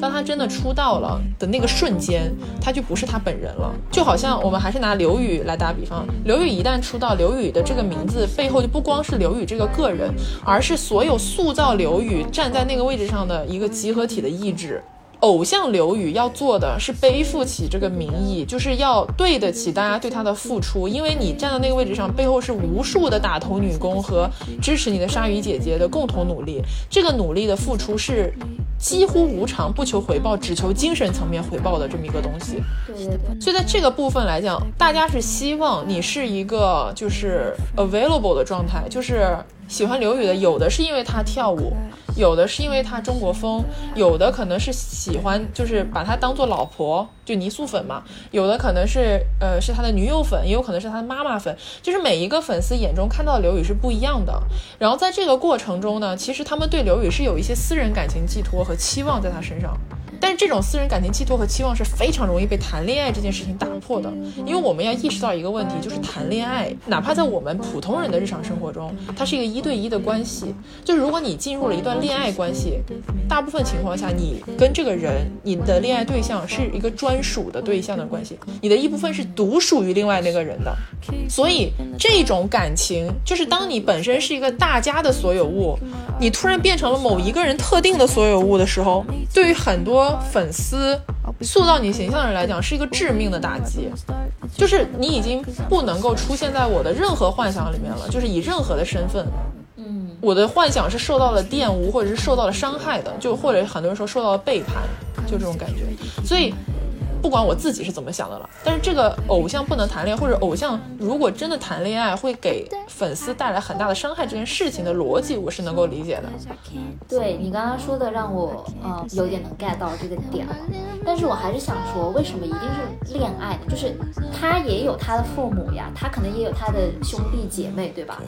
当他真的出道了的那个瞬间，他就不是他本人了。就好像我们还是拿刘宇来打比方，刘宇一旦出道，刘宇的这个名字背后就不光是刘宇这个个人，而是所有塑造刘宇站在那个位置上的一个集合体的意志。偶像刘宇要做的是背负起这个名义，就是要对得起大家对他的付出，因为你站在那个位置上，背后是无数的打头女工和支持你的鲨鱼姐姐的共同努力，这个努力的付出是几乎无偿，不求回报，只求精神层面回报的这么一个东西。对对对。所以在这个部分来讲，大家是希望你是一个就是 available 的状态，就是喜欢刘宇的，有的是因为他跳舞。有的是因为他中国风，有的可能是喜欢，就是把他当做老婆，就泥塑粉嘛。有的可能是，呃，是他的女友粉，也有可能是他的妈妈粉。就是每一个粉丝眼中看到的刘宇是不一样的。然后在这个过程中呢，其实他们对刘宇是有一些私人感情寄托和期望在他身上。但是这种私人感情寄托和期望是非常容易被谈恋爱这件事情打破的，因为我们要意识到一个问题，就是谈恋爱，哪怕在我们普通人的日常生活中，它是一个一对一的关系。就是如果你进入了一段恋爱关系，大部分情况下，你跟这个人，你的恋爱对象是一个专属的对象的关系，你的一部分是独属于另外那个人的。所以这种感情，就是当你本身是一个大家的所有物，你突然变成了某一个人特定的所有物的时候，对于很多。粉丝塑造你形象的人来讲，是一个致命的打击，就是你已经不能够出现在我的任何幻想里面了，就是以任何的身份，嗯，我的幻想是受到了玷污或者是受到了伤害的，就或者很多人说受到了背叛，就这种感觉，所以。不管我自己是怎么想的了，但是这个偶像不能谈恋爱，或者偶像如果真的谈恋爱会给粉丝带来很大的伤害这件事情的逻辑，我是能够理解的。对你刚刚说的，让我呃有点能 get 到这个点了。但是我还是想说，为什么一定是恋爱呢？就是他也有他的父母呀，他可能也有他的兄弟姐妹，对吧？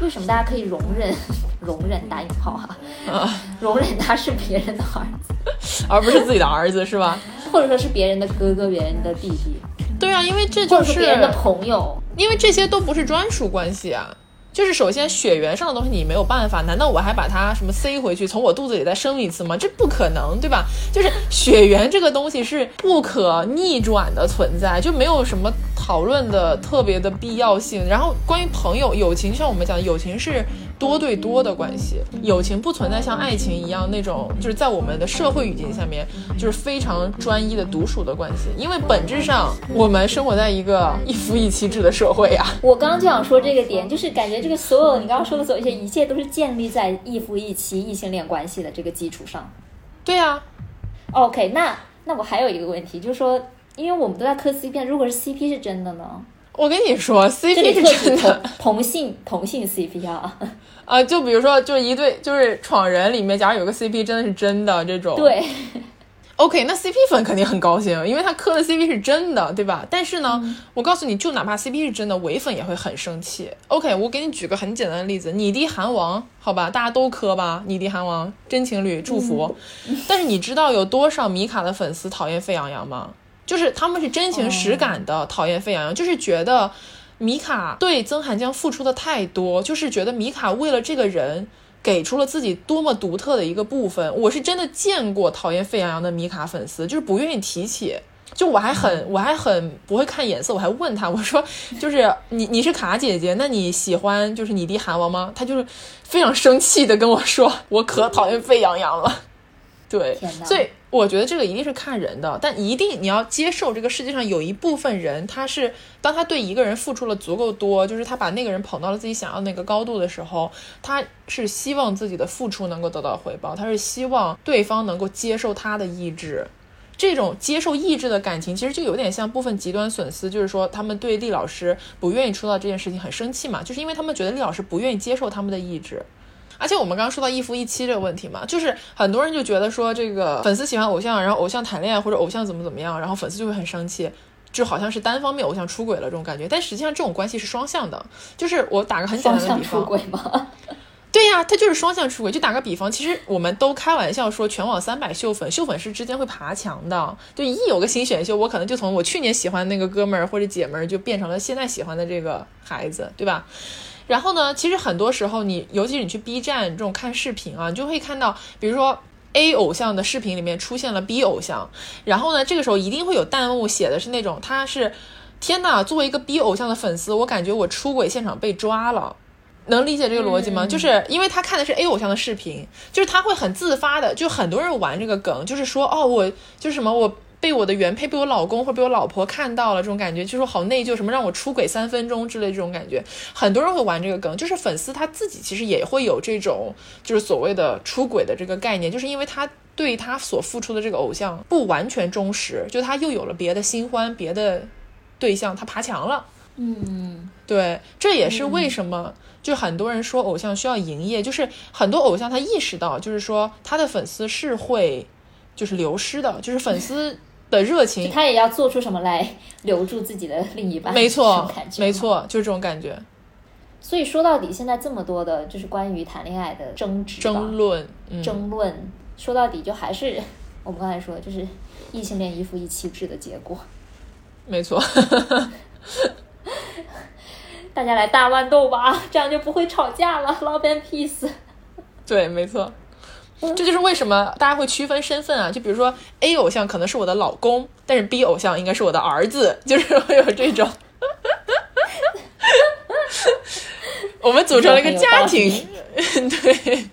为什么大家可以容忍 容忍打引号哈，容忍他是别人的儿子，而不是自己的儿子是吧？或者说是别人的哥哥、别人的弟弟？对啊，因为这就是别人的朋友，因为这些都不是专属关系啊。就是首先血缘上的东西你没有办法，难道我还把它什么塞回去，从我肚子里再生一次吗？这不可能，对吧？就是血缘这个东西是不可逆转的存在，就没有什么讨论的特别的必要性。然后关于朋友、友情，像我们讲，友情是。多对多的关系，友情不存在像爱情一样那种，就是在我们的社会语境下面，就是非常专一的独属的关系。因为本质上，我们生活在一个一夫一妻制的社会啊。我刚刚就想说这个点，就是感觉这个所有你刚刚说的所有一些，一切都是建立在一夫一妻异性恋关系的这个基础上。对啊。OK，那。那我还有一个问题，就是说，因为我们都在磕 CP，如果是 CP 是真的呢？我跟你说，CP 是真的，同性 同性 CP 啊，啊，就比如说，就是一对，就是闯人里面，假如有个 CP 真的是真的这种，对，OK，那 CP 粉肯定很高兴，因为他磕的 CP 是真的，对吧？但是呢，我告诉你就哪怕 CP 是真的，伪粉也会很生气。OK，我给你举个很简单的例子，你弟韩王，好吧，大家都磕吧，你弟韩王真情侣祝福，但是你知道有多少米卡的粉丝讨厌沸羊羊吗？就是他们是真情实感的讨厌沸羊羊，就是觉得米卡对曾涵江付出的太多，就是觉得米卡为了这个人给出了自己多么独特的一个部分。我是真的见过讨厌沸羊羊的米卡粉丝，就是不愿意提起。就我还很我还很不会看眼色，我还问他，我说就是你你是卡姐姐，那你喜欢就是你弟韩王吗？他就是非常生气的跟我说，我可讨厌沸羊羊了。对，所以。我觉得这个一定是看人的，但一定你要接受这个世界上有一部分人，他是当他对一个人付出了足够多，就是他把那个人捧到了自己想要那个高度的时候，他是希望自己的付出能够得到回报，他是希望对方能够接受他的意志。这种接受意志的感情，其实就有点像部分极端粉丝，就是说他们对厉老师不愿意出道这件事情很生气嘛，就是因为他们觉得厉老师不愿意接受他们的意志。而且我们刚刚说到一夫一妻这个问题嘛，就是很多人就觉得说这个粉丝喜欢偶像，然后偶像谈恋爱或者偶像怎么怎么样，然后粉丝就会很生气，就好像是单方面偶像出轨了这种感觉。但实际上这种关系是双向的，就是我打个很简单的比方，出轨吗？对呀，他就是双向出轨。就打个比方，其实我们都开玩笑说全网三百秀粉，秀粉是之间会爬墙的。就一有个新选秀，我可能就从我去年喜欢那个哥们儿或者姐们儿，就变成了现在喜欢的这个孩子，对吧？然后呢，其实很多时候，你尤其是你去 B 站这种看视频啊，你就会看到，比如说 A 偶像的视频里面出现了 B 偶像，然后呢，这个时候一定会有弹幕写的是那种，他是，天呐，作为一个 B 偶像的粉丝，我感觉我出轨现场被抓了，能理解这个逻辑吗？就是因为他看的是 A 偶像的视频，就是他会很自发的，就很多人玩这个梗，就是说，哦，我就是什么我。被我的原配、被我老公或者被我老婆看到了，这种感觉就是好内疚，什么让我出轨三分钟之类这种感觉，很多人会玩这个梗，就是粉丝他自己其实也会有这种就是所谓的出轨的这个概念，就是因为他对他所付出的这个偶像不完全忠实，就他又有了别的新欢、别的对象，他爬墙了。嗯，对，这也是为什么就很多人说偶像需要营业，就是很多偶像他意识到，就是说他的粉丝是会就是流失的，就是粉丝。的热情，他也要做出什么来留住自己的另一半？没错，没错，就这种感觉。所以说到底，现在这么多的，就是关于谈恋爱的争执、争论、争论，说到底就还是我们刚才说的，就是异性恋一夫一妻制的结果。没错，大家来大乱斗吧，这样就不会吵架了，Love and Peace。对，没错。这就是为什么大家会区分身份啊？就比如说 A 偶像可能是我的老公，但是 B 偶像应该是我的儿子，就是会有这种。我们组成了一个家庭，对。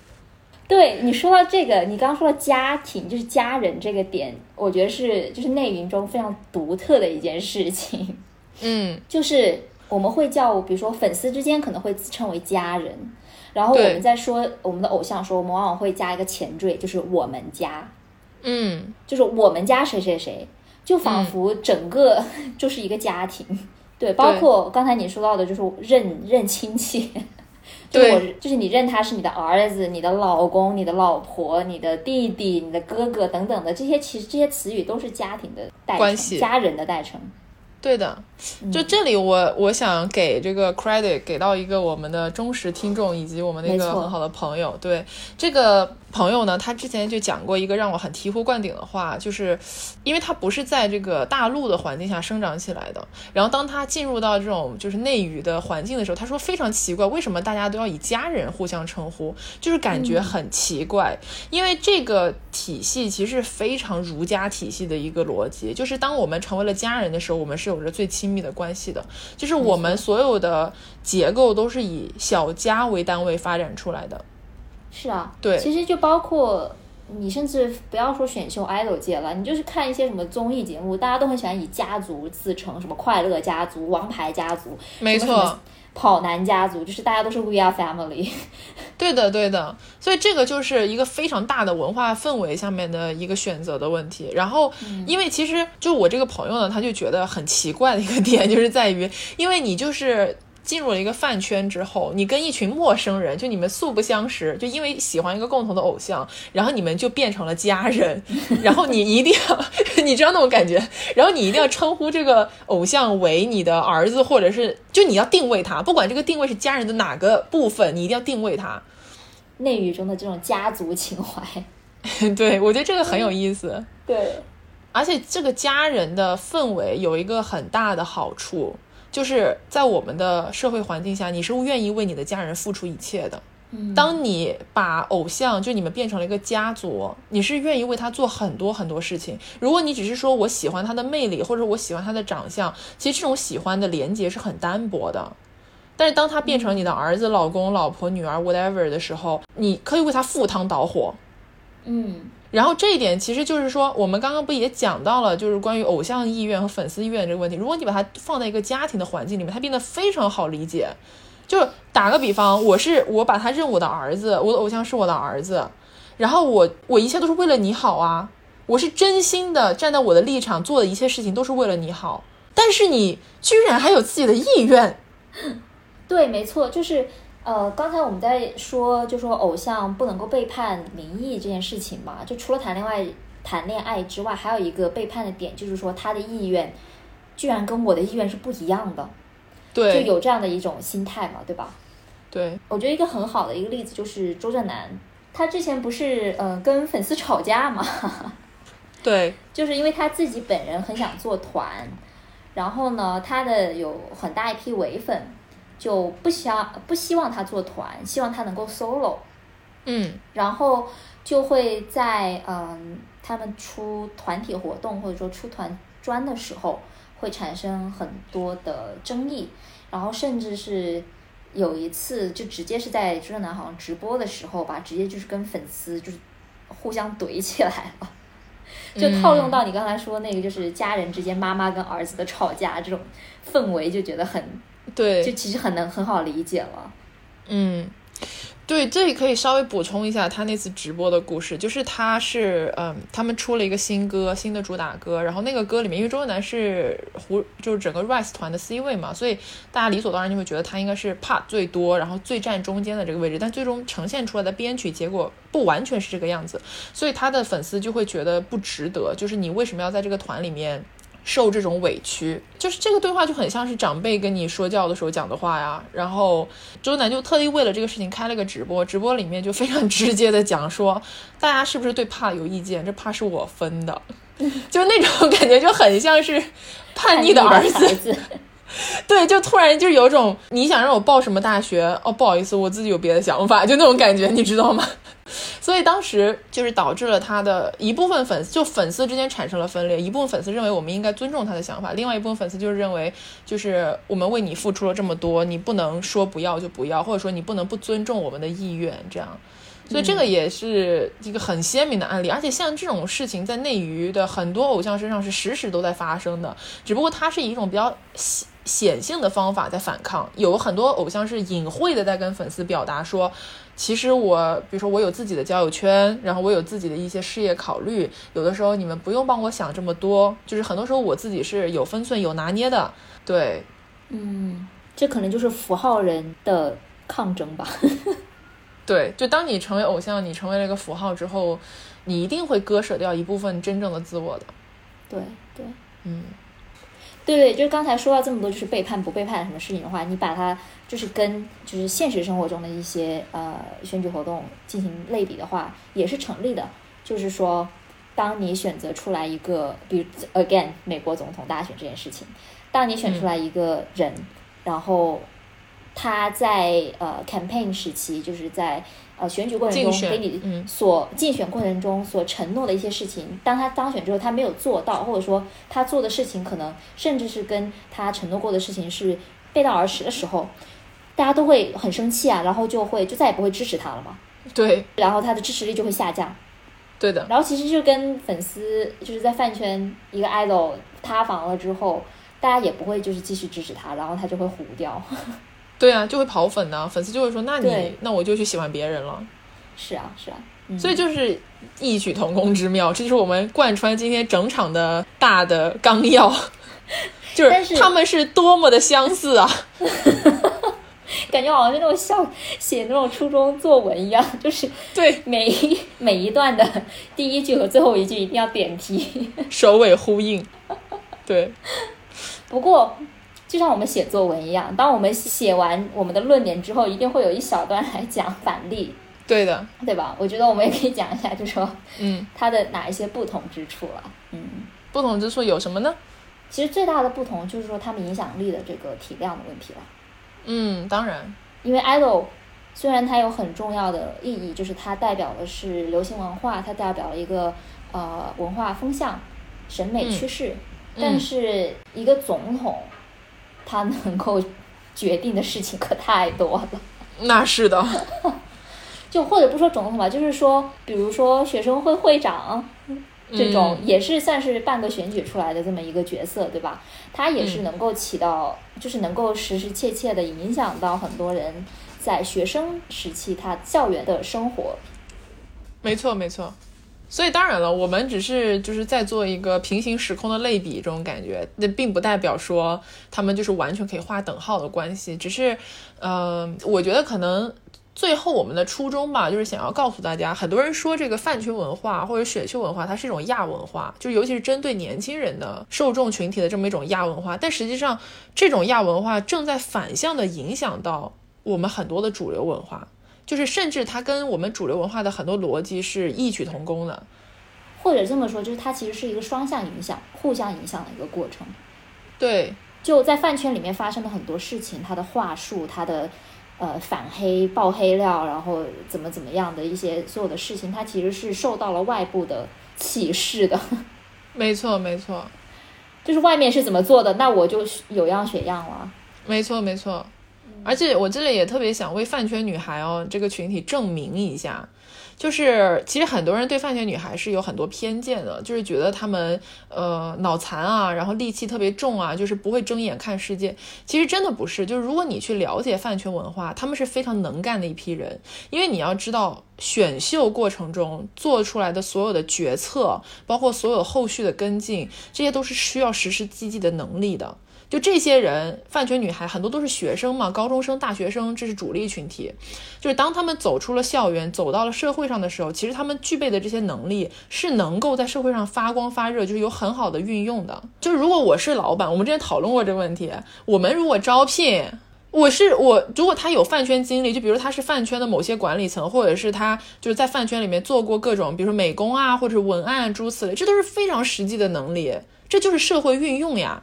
对你说到这个，你刚刚说到家庭就是家人这个点，我觉得是就是内云中非常独特的一件事情。嗯，就是我们会叫，比如说粉丝之间可能会自称为家人。然后我们在说我们的偶像，说我们往往会加一个前缀，就是我们家，嗯，就是我们家谁谁谁，就仿佛整个 就是一个家庭，对，包括刚才你说到的，就是认认亲戚，就我，就是你认他是你的儿子、你的老公、你的老婆、你的弟弟、你的哥哥等等的这些，其实这些词语都是家庭的代称，家人的代称。对的，就这里我我想给这个 credit 给到一个我们的忠实听众以及我们那个很好的朋友，对这个。朋友呢，他之前就讲过一个让我很醍醐灌顶的话，就是因为他不是在这个大陆的环境下生长起来的，然后当他进入到这种就是内娱的环境的时候，他说非常奇怪，为什么大家都要以家人互相称呼，就是感觉很奇怪，因为这个体系其实非常儒家体系的一个逻辑，就是当我们成为了家人的时候，我们是有着最亲密的关系的，就是我们所有的结构都是以小家为单位发展出来的。是啊，对，其实就包括你甚至不要说选秀 idol 界了，你就是看一些什么综艺节目，大家都很喜欢以家族自称，什么快乐家族、王牌家族，没错。跑男家族就是大家都是 We Are Family，对的对的，所以这个就是一个非常大的文化氛围下面的一个选择的问题。然后，因为其实就我这个朋友呢，他就觉得很奇怪的一个点，就是在于，因为你就是。进入了一个饭圈之后，你跟一群陌生人，就你们素不相识，就因为喜欢一个共同的偶像，然后你们就变成了家人，然后你一定要，你知道那种感觉，然后你一定要称呼这个偶像为你的儿子，或者是就你要定位他，不管这个定位是家人的哪个部分，你一定要定位他。内娱中的这种家族情怀，对我觉得这个很有意思。对，而且这个家人的氛围有一个很大的好处。就是在我们的社会环境下，你是愿意为你的家人付出一切的。当你把偶像就你们变成了一个家族，你是愿意为他做很多很多事情。如果你只是说我喜欢他的魅力，或者我喜欢他的长相，其实这种喜欢的连接是很单薄的。但是当他变成你的儿子、老公、老婆、女儿 whatever 的时候，你可以为他赴汤蹈火。嗯。然后这一点其实就是说，我们刚刚不也讲到了，就是关于偶像意愿和粉丝意愿这个问题。如果你把它放在一个家庭的环境里面，它变得非常好理解。就打个比方，我是我把他认我的儿子，我的偶像是我的儿子，然后我我一切都是为了你好啊，我是真心的站在我的立场做的一切事情都是为了你好。但是你居然还有自己的意愿，对，没错，就是。呃，刚才我们在说，就说偶像不能够背叛民意这件事情嘛，就除了谈恋爱谈恋爱之外，还有一个背叛的点，就是说他的意愿居然跟我的意愿是不一样的，对，就有这样的一种心态嘛，对吧？对，我觉得一个很好的一个例子就是周震南，他之前不是呃跟粉丝吵架嘛，对，就是因为他自己本人很想做团，然后呢，他的有很大一批伪粉。就不想不希望他做团，希望他能够 solo，嗯，然后就会在嗯他们出团体活动或者说出团专的时候，会产生很多的争议，然后甚至是有一次就直接是在周震南好像直播的时候吧，直接就是跟粉丝就是互相怼起来了，就套用到你刚才说那个就是家人之间妈妈跟儿子的吵架这种氛围，就觉得很。对，就其实很能很好理解了。嗯，对，这里可以稍微补充一下他那次直播的故事，就是他是嗯，他们出了一个新歌，新的主打歌，然后那个歌里面，因为周震南是胡，就是整个 Rise 团的 C 位嘛，所以大家理所当然就会觉得他应该是 Part 最多，然后最占中间的这个位置，但最终呈现出来的编曲结果不完全是这个样子，所以他的粉丝就会觉得不值得，就是你为什么要在这个团里面？受这种委屈，就是这个对话就很像是长辈跟你说教的时候讲的话呀。然后周楠就特地为了这个事情开了个直播，直播里面就非常 直接的讲说，大家是不是对怕有意见？这怕是我分的，就那种感觉就很像是叛逆的儿子。对，就突然就有种你想让我报什么大学？哦，不好意思，我自己有别的想法，就那种感觉，你知道吗？所以当时就是导致了他的一部分粉丝，就粉丝之间产生了分裂。一部分粉丝认为我们应该尊重他的想法，另外一部分粉丝就是认为，就是我们为你付出了这么多，你不能说不要就不要，或者说你不能不尊重我们的意愿，这样。所以这个也是一个很鲜明的案例。而且像这种事情在内娱的很多偶像身上是时时都在发生的，只不过它是以一种比较显显性的方法在反抗。有很多偶像是隐晦的在跟粉丝表达说。其实我，比如说我有自己的交友圈，然后我有自己的一些事业考虑，有的时候你们不用帮我想这么多，就是很多时候我自己是有分寸、有拿捏的。对，嗯，这可能就是符号人的抗争吧。对，就当你成为偶像，你成为了一个符号之后，你一定会割舍掉一部分真正的自我的。对对，嗯。对对，就是刚才说到这么多，就是背叛不背叛什么事情的话，你把它就是跟就是现实生活中的一些呃选举活动进行类比的话，也是成立的。就是说，当你选择出来一个，比如 again 美国总统大选这件事情，当你选出来一个人，然后他在呃 campaign 时期，就是在。呃，选举过程中给你所竞选过程中所承诺的一些事情，当他当选之后，他没有做到，或者说他做的事情可能甚至是跟他承诺过的事情是背道而驰的时候，大家都会很生气啊，然后就会就再也不会支持他了嘛。对，然后他的支持率就会下降。对的。然后其实就跟粉丝就是在饭圈一个 idol 塌房了之后，大家也不会就是继续支持他，然后他就会糊掉。对啊，就会跑粉呢，粉丝就会说，那你那我就去喜欢别人了。是啊，是啊，嗯所以就是异曲同工之妙，这就是我们贯穿今天整场的大的纲要，就但是他们是多么的相似啊！感觉好像是那种像写那种初中作文一样，就是对，每一每一段的第一句和最后一句一定要点题。首尾呼应。对，不过，就像我们写作文一样，当我们写完我们的论点之后，一定会有一小段来讲反例，对的，对吧？我觉得我们也可以讲一下，就说嗯，它的哪一些不同之处了。嗯，不同之处有什么呢？其实最大的不同就是说他们影响力的这个体量的问题了。嗯，当然，因为 idol 虽然它有很重要的意义，就是它代表的是流行文化，它代表了一个呃文化风向、审美趋势，嗯但是一个总统他能够决定的事情可太多了。那是的，就或者不说总统吧，就是说，比如说学生会会长这种，嗯也是算是半个选举出来的这么一个角色，对吧？他也是嗯能够起到，就是能够实实切切的影响到很多人在学生时期他校园的生活。没错，没错。所以当然了，我们只是就是在做一个平行时空的类比，这种感觉，那并不代表说他们就是完全可以划等号的关系。只是，呃，我觉得可能最后我们的初衷吧，就是想要告诉大家，很多人说这个饭圈文化或者选秀文化，它是一种亚文化，就尤其是针对年轻人的受众群体的这么一种亚文化。但实际上，这种亚文化正在反向的影响到我们很多的主流文化。就是甚至它跟我们主流文化的很多逻辑是异曲同工的。或者这么说，就是它其实是一个双向影响、互相影响的一个过程。对，就在饭圈里面发生的很多事情，它的话术，它的呃反黑、爆黑料，然后怎么怎么样的一些所有的事情，它其实是受到了外部的启示的。没错，没错，就是外面是怎么做的，那我就有样学样了。没错，没错。而且我这里也特别想为饭圈女孩哦这个群体证明一下，就是其实很多人对饭圈女孩是有很多偏见的，就是觉得她们呃脑残啊，然后戾气特别重啊，就是不会睁眼看世界。其实真的不是，就是如果你去了解饭圈文化，他们是非常能干的一批人，因为你要知道选秀过程中做出来的所有的决策，包括所有后续的跟进，这些都是需要实施积极的能力的。就这些人，饭圈女孩很多都是学生嘛，高中生、大学生，这是主力群体。就是当他们走出了校园，走到了社会上的时候，其实他们具备的这些能力是能够在社会上发光发热，就是有很好的运用的。就是如果我是老板，我们之前讨论过这个问题，我们如果招聘。我是我，如果他有饭圈经历，就比如他是饭圈的某些管理层，或者是他就是在饭圈里面做过各种，比如说美工啊，或者是文案诸此类，这都是非常实际的能力，这就是社会运用呀。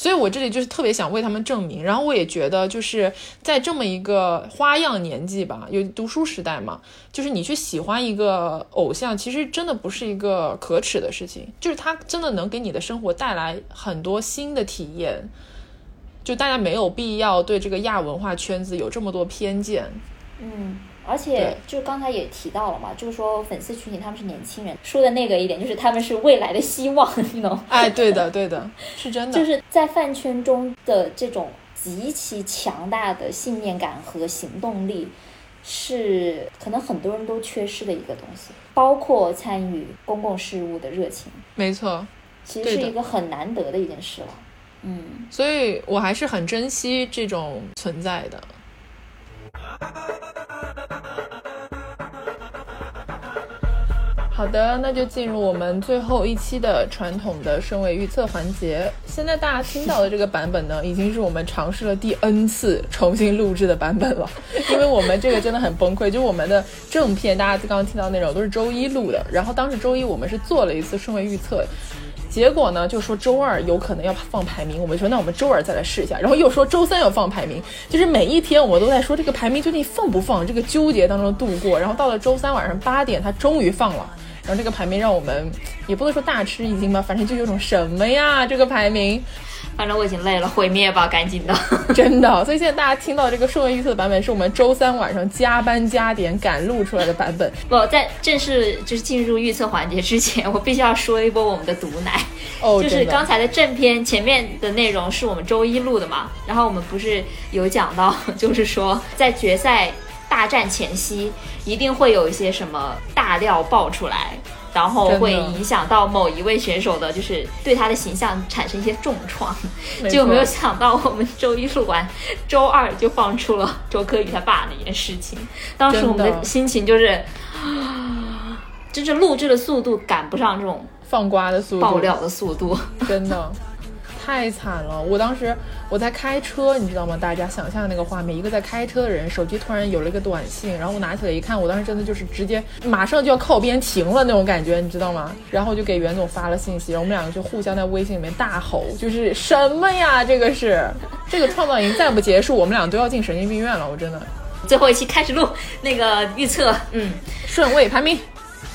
所以我这里就是特别想为他们证明，然后我也觉得就是在这么一个花样年纪吧，有读书时代嘛，就是你去喜欢一个偶像，其实真的不是一个可耻的事情，就是他真的能给你的生活带来很多新的体验。就大家没有必要对这个亚文化圈子有这么多偏见。嗯，而且就刚才也提到了嘛，就是说粉丝群体他们是年轻人，说的那个一点就是他们是未来的希望，你懂？哎，对的，对的，是真的。就是在饭圈中的这种极其强大的信念感和行动力，是可能很多人都缺失的一个东西，包括参与公共事务的热情，没错，其实是一个很难得的一件事了。嗯，所以我还是很珍惜这种存在的。好的，那就进入我们最后一期的传统的身位预测环节。现在大家听到的这个版本呢，已经是我们尝试了第 N 次重新录制的版本了，因为我们这个真的很崩溃。就我们的正片，大家刚刚听到内容都是周一录的，然后当时周一我们是做了一次顺位预测。结果呢，就说周二有可能要放排名，我们说那我们周二再来试一下，然后又说周三要放排名，就是每一天我们都在说这个排名究竟放不放，这个纠结当中度过，然后到了周三晚上八点，它终于放了。然后这个排名让我们也不能说大吃一惊吧，反正就有种什么呀这个排名。反正我已经累了，毁灭吧，赶紧的！真的，所以现在大家听到这个顺位预测的版本，是我们周三晚上加班加点赶录出来的版本。不在正式就是进入预测环节之前，我必须要说一波我们的毒奶。哦，就是刚才的正片前面的内容是我们周一录的嘛，然后我们不是有讲到，就是说在决赛大战前夕，一定会有一些什么大料爆出来。然后会影响到某一位选手的，就是对他的形象产生一些重创。就没有想到我们周一录完，周二就放出了周柯宇他爸那件事情。当时我们的心情就是，就是录制的速度赶不上这种放瓜的速度、爆料的速度，真的。太惨了！我当时我在开车，你知道吗？大家想象那个画面，一个在开车的人，手机突然有了一个短信，然后我拿起来一看，我当时真的就是直接马上就要靠边停了那种感觉，你知道吗？然后就给袁总发了信息，然后我们两个就互相在微信里面大吼，就是什么呀？这个是 这个创造营再不结束，我们俩都要进神经病院了！我真的。最后一期开始录 那个预测，嗯，顺位排名，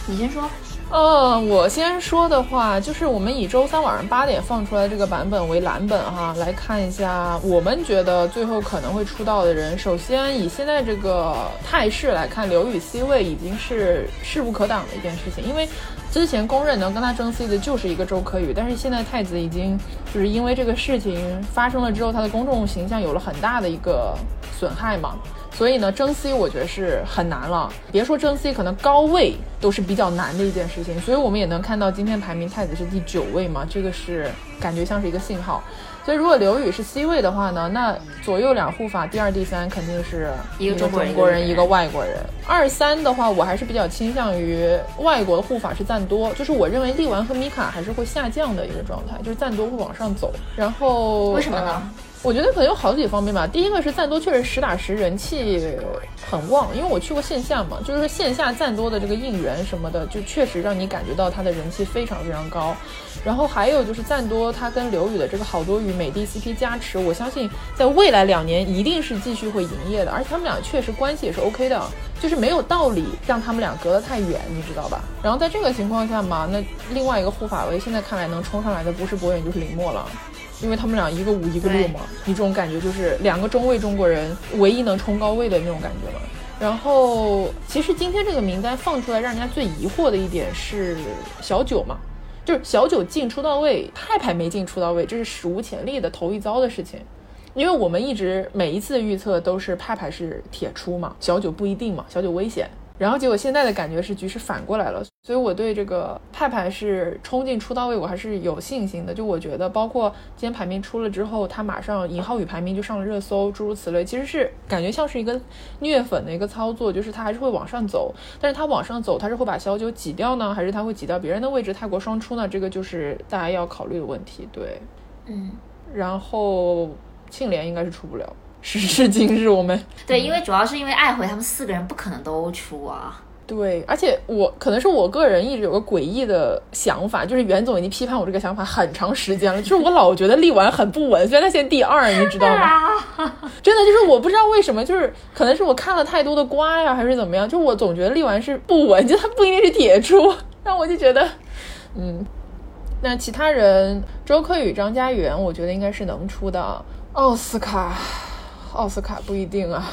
你先说。呃，我先说的话，就是我们以周三晚上八点放出来这个版本为蓝本哈，来看一下我们觉得最后可能会出道的人。首先以现在这个态势来看，刘宇 C 位已经是势不可挡的一件事情，因为之前公认能跟他争 C 的就是一个周柯宇，但是现在太子已经就是因为这个事情发生了之后，他的公众形象有了很大的一个损害嘛。所以呢，争 C 我觉得是很难了。别说争 C，可能高位都是比较难的一件事情。所以我们也能看到今天排名太子是第九位嘛，这个是感觉像是一个信号。所以如果刘宇是 C 位的话呢，那左右两护法第二、第三肯定是一个中国人，一个外国人。二三的话，我还是比较倾向于外国的护法是赞多，就是我认为力丸和米卡还是会下降的一个状态，就是赞多会往上走。然后为什么呢？我觉得可能有好几方面吧。第一个是赞多确实实打实人气很旺，因为我去过线下嘛，就是说线下赞多的这个应援什么的，就确实让你感觉到他的人气非常非常高。然后还有就是赞多他跟刘宇的这个好多与美的 CP 加持，我相信在未来两年一定是继续会营业的，而且他们俩确实关系也是 OK 的，就是没有道理让他们俩隔得太远，你知道吧？然后在这个情况下嘛，那另外一个护法位现在看来能冲上来的不是博远就是林墨了。因为他们俩一个五一个六嘛，你这种感觉就是两个中位中国人唯一能冲高位的那种感觉嘛。然后其实今天这个名单放出来，让人家最疑惑的一点是小九嘛，就是小九进出到位，派派没进出到位，这是史无前例的头一遭的事情。因为我们一直每一次的预测都是派派是铁出嘛，小九不一定嘛，小九危险。然后结果现在的感觉是局势反过来了，所以我对这个派派是冲进出道位，我还是有信心的。就我觉得，包括今天排名出了之后，他马上尹浩宇排名就上了热搜，诸如此类，其实是感觉像是一个虐粉的一个操作，就是他还是会往上走。但是他往上走，他是会把小九挤掉呢，还是他会挤掉别人的位置？泰国双出呢？这个就是大家要考虑的问题。对，嗯，然后庆联应该是出不了。时至 今日，我们对，因为主要是因为爱回他们四个人不可能都出啊。对，而且我可能是我个人一直有个诡异的想法，就是袁总已经批判我这个想法很长时间了，就是我老觉得力丸很不稳，虽然他现在第二，你知道吗？真的就是我不知道为什么，就是可能是我看了太多的瓜呀，还是怎么样，就我总觉得力丸是不稳，就他不一定是铁柱，那我就觉得，嗯，那其他人周柯宇、张家元，我觉得应该是能出的，奥斯卡。奥斯卡不一定啊，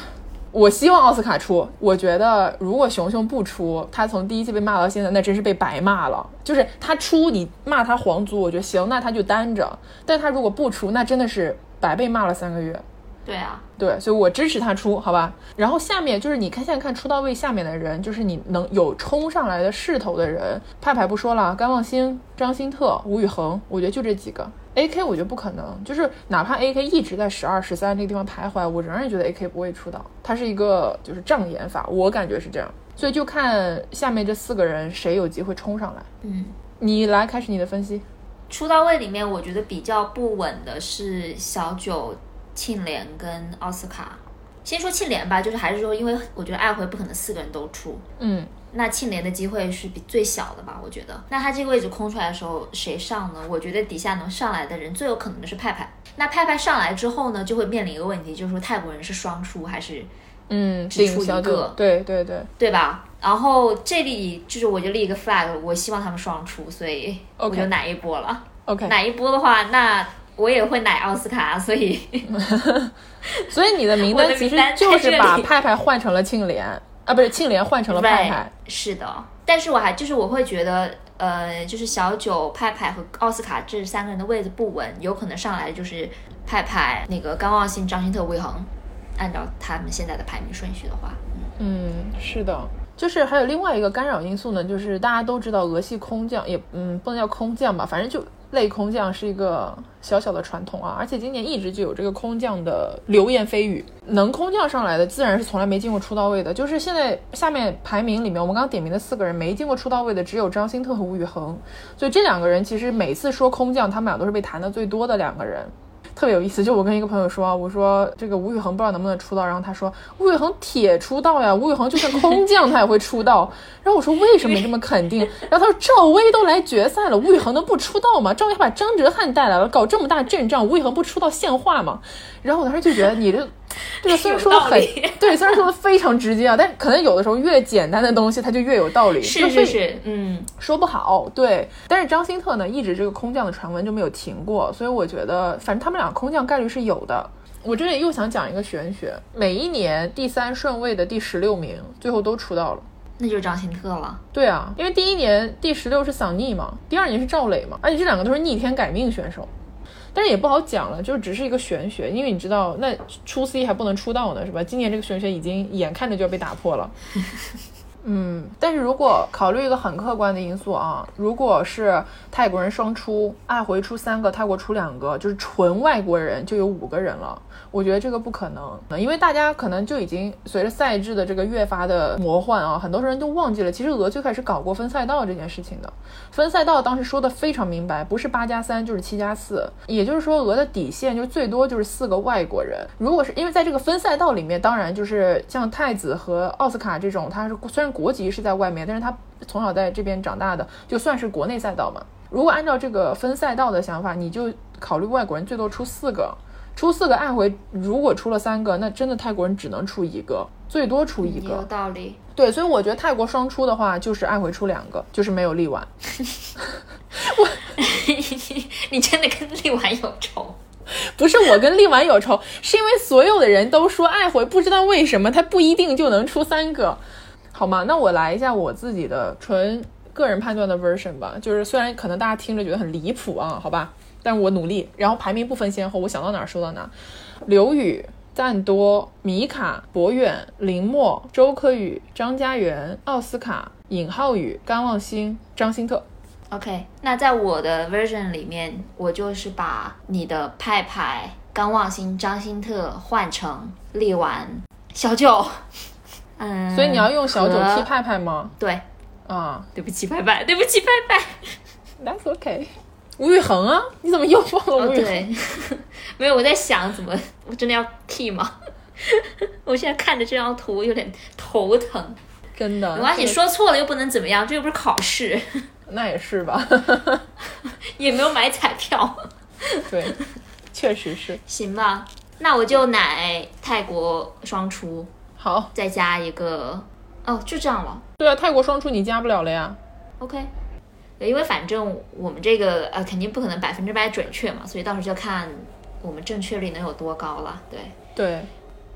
我希望奥斯卡出。我觉得如果熊熊不出，他从第一季被骂到现在，那真是被白骂了。就是他出，你骂他皇族，我觉得行，那他就单着。但他如果不出，那真的是白被骂了三个月。对啊，对，所以我支持他出，好吧。然后下面就是你看，现在看出道位下面的人，就是你能有冲上来的势头的人，派派不说了，甘望星、张新特、吴宇恒，我觉得就这几个。A K 我觉得不可能，就是哪怕 A K 一直在十二、十三这个地方徘徊，我仍然觉得 A K 不会出道。他是一个就是障眼法，我感觉是这样。所以就看下面这四个人谁有机会冲上来。嗯，你来开始你的分析。出道位里面，我觉得比较不稳的是小九、庆怜跟奥斯卡。先说庆怜吧，就是还是说，因为我觉得爱回不可能四个人都出。嗯。那庆怜的机会是比最小的吧？我觉得，那他这个位置空出来的时候，谁上呢？我觉得底下能上来的人最有可能的是派派。那派派上来之后呢，就会面临一个问题，就是说泰国人是双出还是嗯只出一个？对对对，对吧？然后这里就是我就立一个 flag，我希望他们双出，所以我就奶一波了。OK，奶一波的话，那我也会奶奥斯卡，所以 所以你的名单其实就是把派派换成了庆怜啊，不是庆怜换成了派派。是的。但是我还就是我会觉得，呃，就是小九、派派和奥斯卡这三个人的位置不稳，有可能上来就是派派、那个高望星、张新特、魏恒。按照他们现在的排名顺序的话，嗯，是的。就是还有另外一个干扰因素呢，就是大家都知道俄系空降也嗯不能叫空降吧，反正就类空降是一个小小的传统啊，而且今年一直就有这个空降的流言蜚语，能空降上来的自然是从来没进过出道位的。就是现在下面排名里面，我们刚刚点名的四个人没进过出道位的只有张新特和吴宇恒，所以这两个人其实每次说空降，他们俩都是被谈的最多的两个人。特别有意思，就我跟一个朋友说，我说这个吴宇恒不知道能不能出道，然后他说吴宇恒铁出道呀，吴宇恒就算空降他也会出道。然后我说为什么这么肯定？然后他说赵薇都来决赛了，吴宇恒能不出道吗？赵薇还把张哲瀚带来了，搞这么大阵仗，吴宇恒不出道像话吗？然后我当时就觉得你这这个虽然说的很对，虽然说的非常直接啊，但可能有的时候越简单的东西它就越有道理，是就是是，嗯，说不好，对。但是张新特呢，一直这个空降的传闻就没有停过，所以我觉得，反正他们俩空降概率是有的。我这里又想讲一个玄学，每一年第三顺位的第十六名，最后都出道了。那就是张新特了。对啊，因为第一年第十六是桑尼嘛，第二年是赵磊嘛，而且这两个都是逆天改命选手。但是也不好讲了，就只是一个玄学，因为你知道，那出 C 还不能出道呢，是吧？今年这个玄学已经眼看着就要被打破了。嗯，但是如果考虑一个很客观的因素啊，如果是泰国人双出，爱回出三个，泰国出两个，就是纯外国人就有五个人了。我觉得这个不可能，因为大家可能就已经随着赛制的这个越发的魔幻啊，很多人都忘记了，其实俄最开始搞过分赛道这件事情的。分赛道当时说的非常明白，不是八加三就是七加四，也就是说俄的底线就最多就是四个外国人。如果是因为在这个分赛道里面，当然就是像太子和奥斯卡这种，他是虽然国籍是在外面，但是他从小在这边长大的，就算是国内赛道嘛。如果按照这个分赛道的想法，你就考虑外国人最多出四个。出四个爱回，如果出了三个，那真的泰国人只能出一个，最多出一个有个。道理。对，所以我觉得泰国双出的话，就是爱回出两个，就是没有力丸。你真的跟力丸有仇？不是我跟力丸有仇，是因为所有的人都说爱回，不知道为什么他不一定就能出三个，好吗？那我来一下我自己的纯个人判断的 version 吧，就是虽然可能大家听着觉得很离谱啊，好吧，但我努力，然后排名不分先后，我想到哪儿说到哪儿。刘宇、赞多、米卡、博远、林默、周柯宇、张家元、奥斯卡、尹浩宇、甘望星、张新特。OK，那在我的 version 里面，我就是把你的派派、甘望星、张新特换成力丸、小九。嗯，所以你要用小九和踢派派吗？对，啊、对不起，派派，对不起，派派。t h a t s OK。吴宇恒啊，你怎么又忘了哦，吴宇恒？对，没有，我在想怎么，我真的要 T 吗？我现在看着这张图有点头疼。真的，没关系，说错了又不能怎么样，这又不是考试，那也是吧？也没有买彩票，对，确实是。行吧？那我就奶泰国双出，好，再加一个，哦，就这样了。对啊，泰国双出你加不了了呀。OK，因为反正我们这个呃肯定不可能百分之百准确嘛，所以到时候就看我们正确率能有多高了。对，对，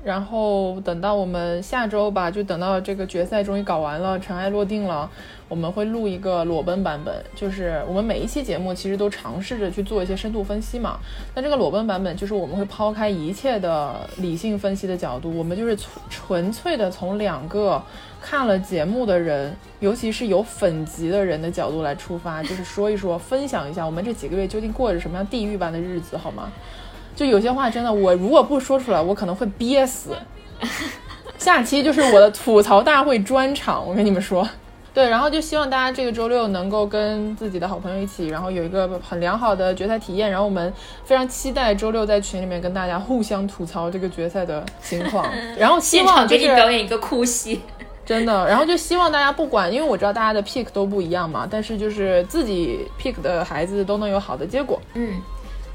然后等到我们下周吧，就等到这个决赛终于搞完了，尘埃落定了，我们会录一个裸奔版本，就是我们每一期节目其实都尝试着去做一些深度分析嘛。那这个裸奔版本就是我们会抛开一切的理性分析的角度，我们就是纯纯粹的从两个看了节目的人，尤其是有粉级的人的角度来出发，就是说一说，分享一下我们这几个月究竟过着什么样地狱般的日子，好吗？就有些话真的，我如果不说出来，我可能会憋死。下期就是我的吐槽大会专场，我跟你们说。对，然后就希望大家这个周六能够跟自己的好朋友一起，然后有一个很良好的决赛体验。然后我们非常期待周六在群里面跟大家互相吐槽这个决赛的情况。然后希现望就是场给你表演一个哭戏。真的，然后就希望大家不管，因为我知道大家的 pick 都不一样嘛，但是就是自己 pick 的孩子都能有好的结果。嗯，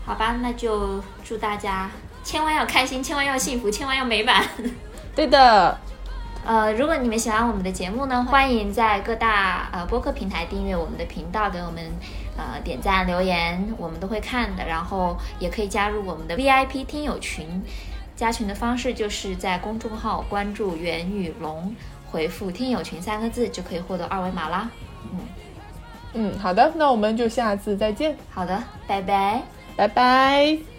好吧，那就祝大家千万要开心，千万要幸福，千万要美满。对的，呃，如果你们喜欢我们的节目呢，欢迎在各大呃播客平台订阅我们的频道，给我们呃点赞留言，我们都会看的。然后也可以加入我们的 VIP 听友群，加群的方式就是在公众号关注袁宇龙，回复“听友群”三个字就可以获得二维码啦。嗯嗯，好的，那我们就下次再见，好的，拜拜。拜拜。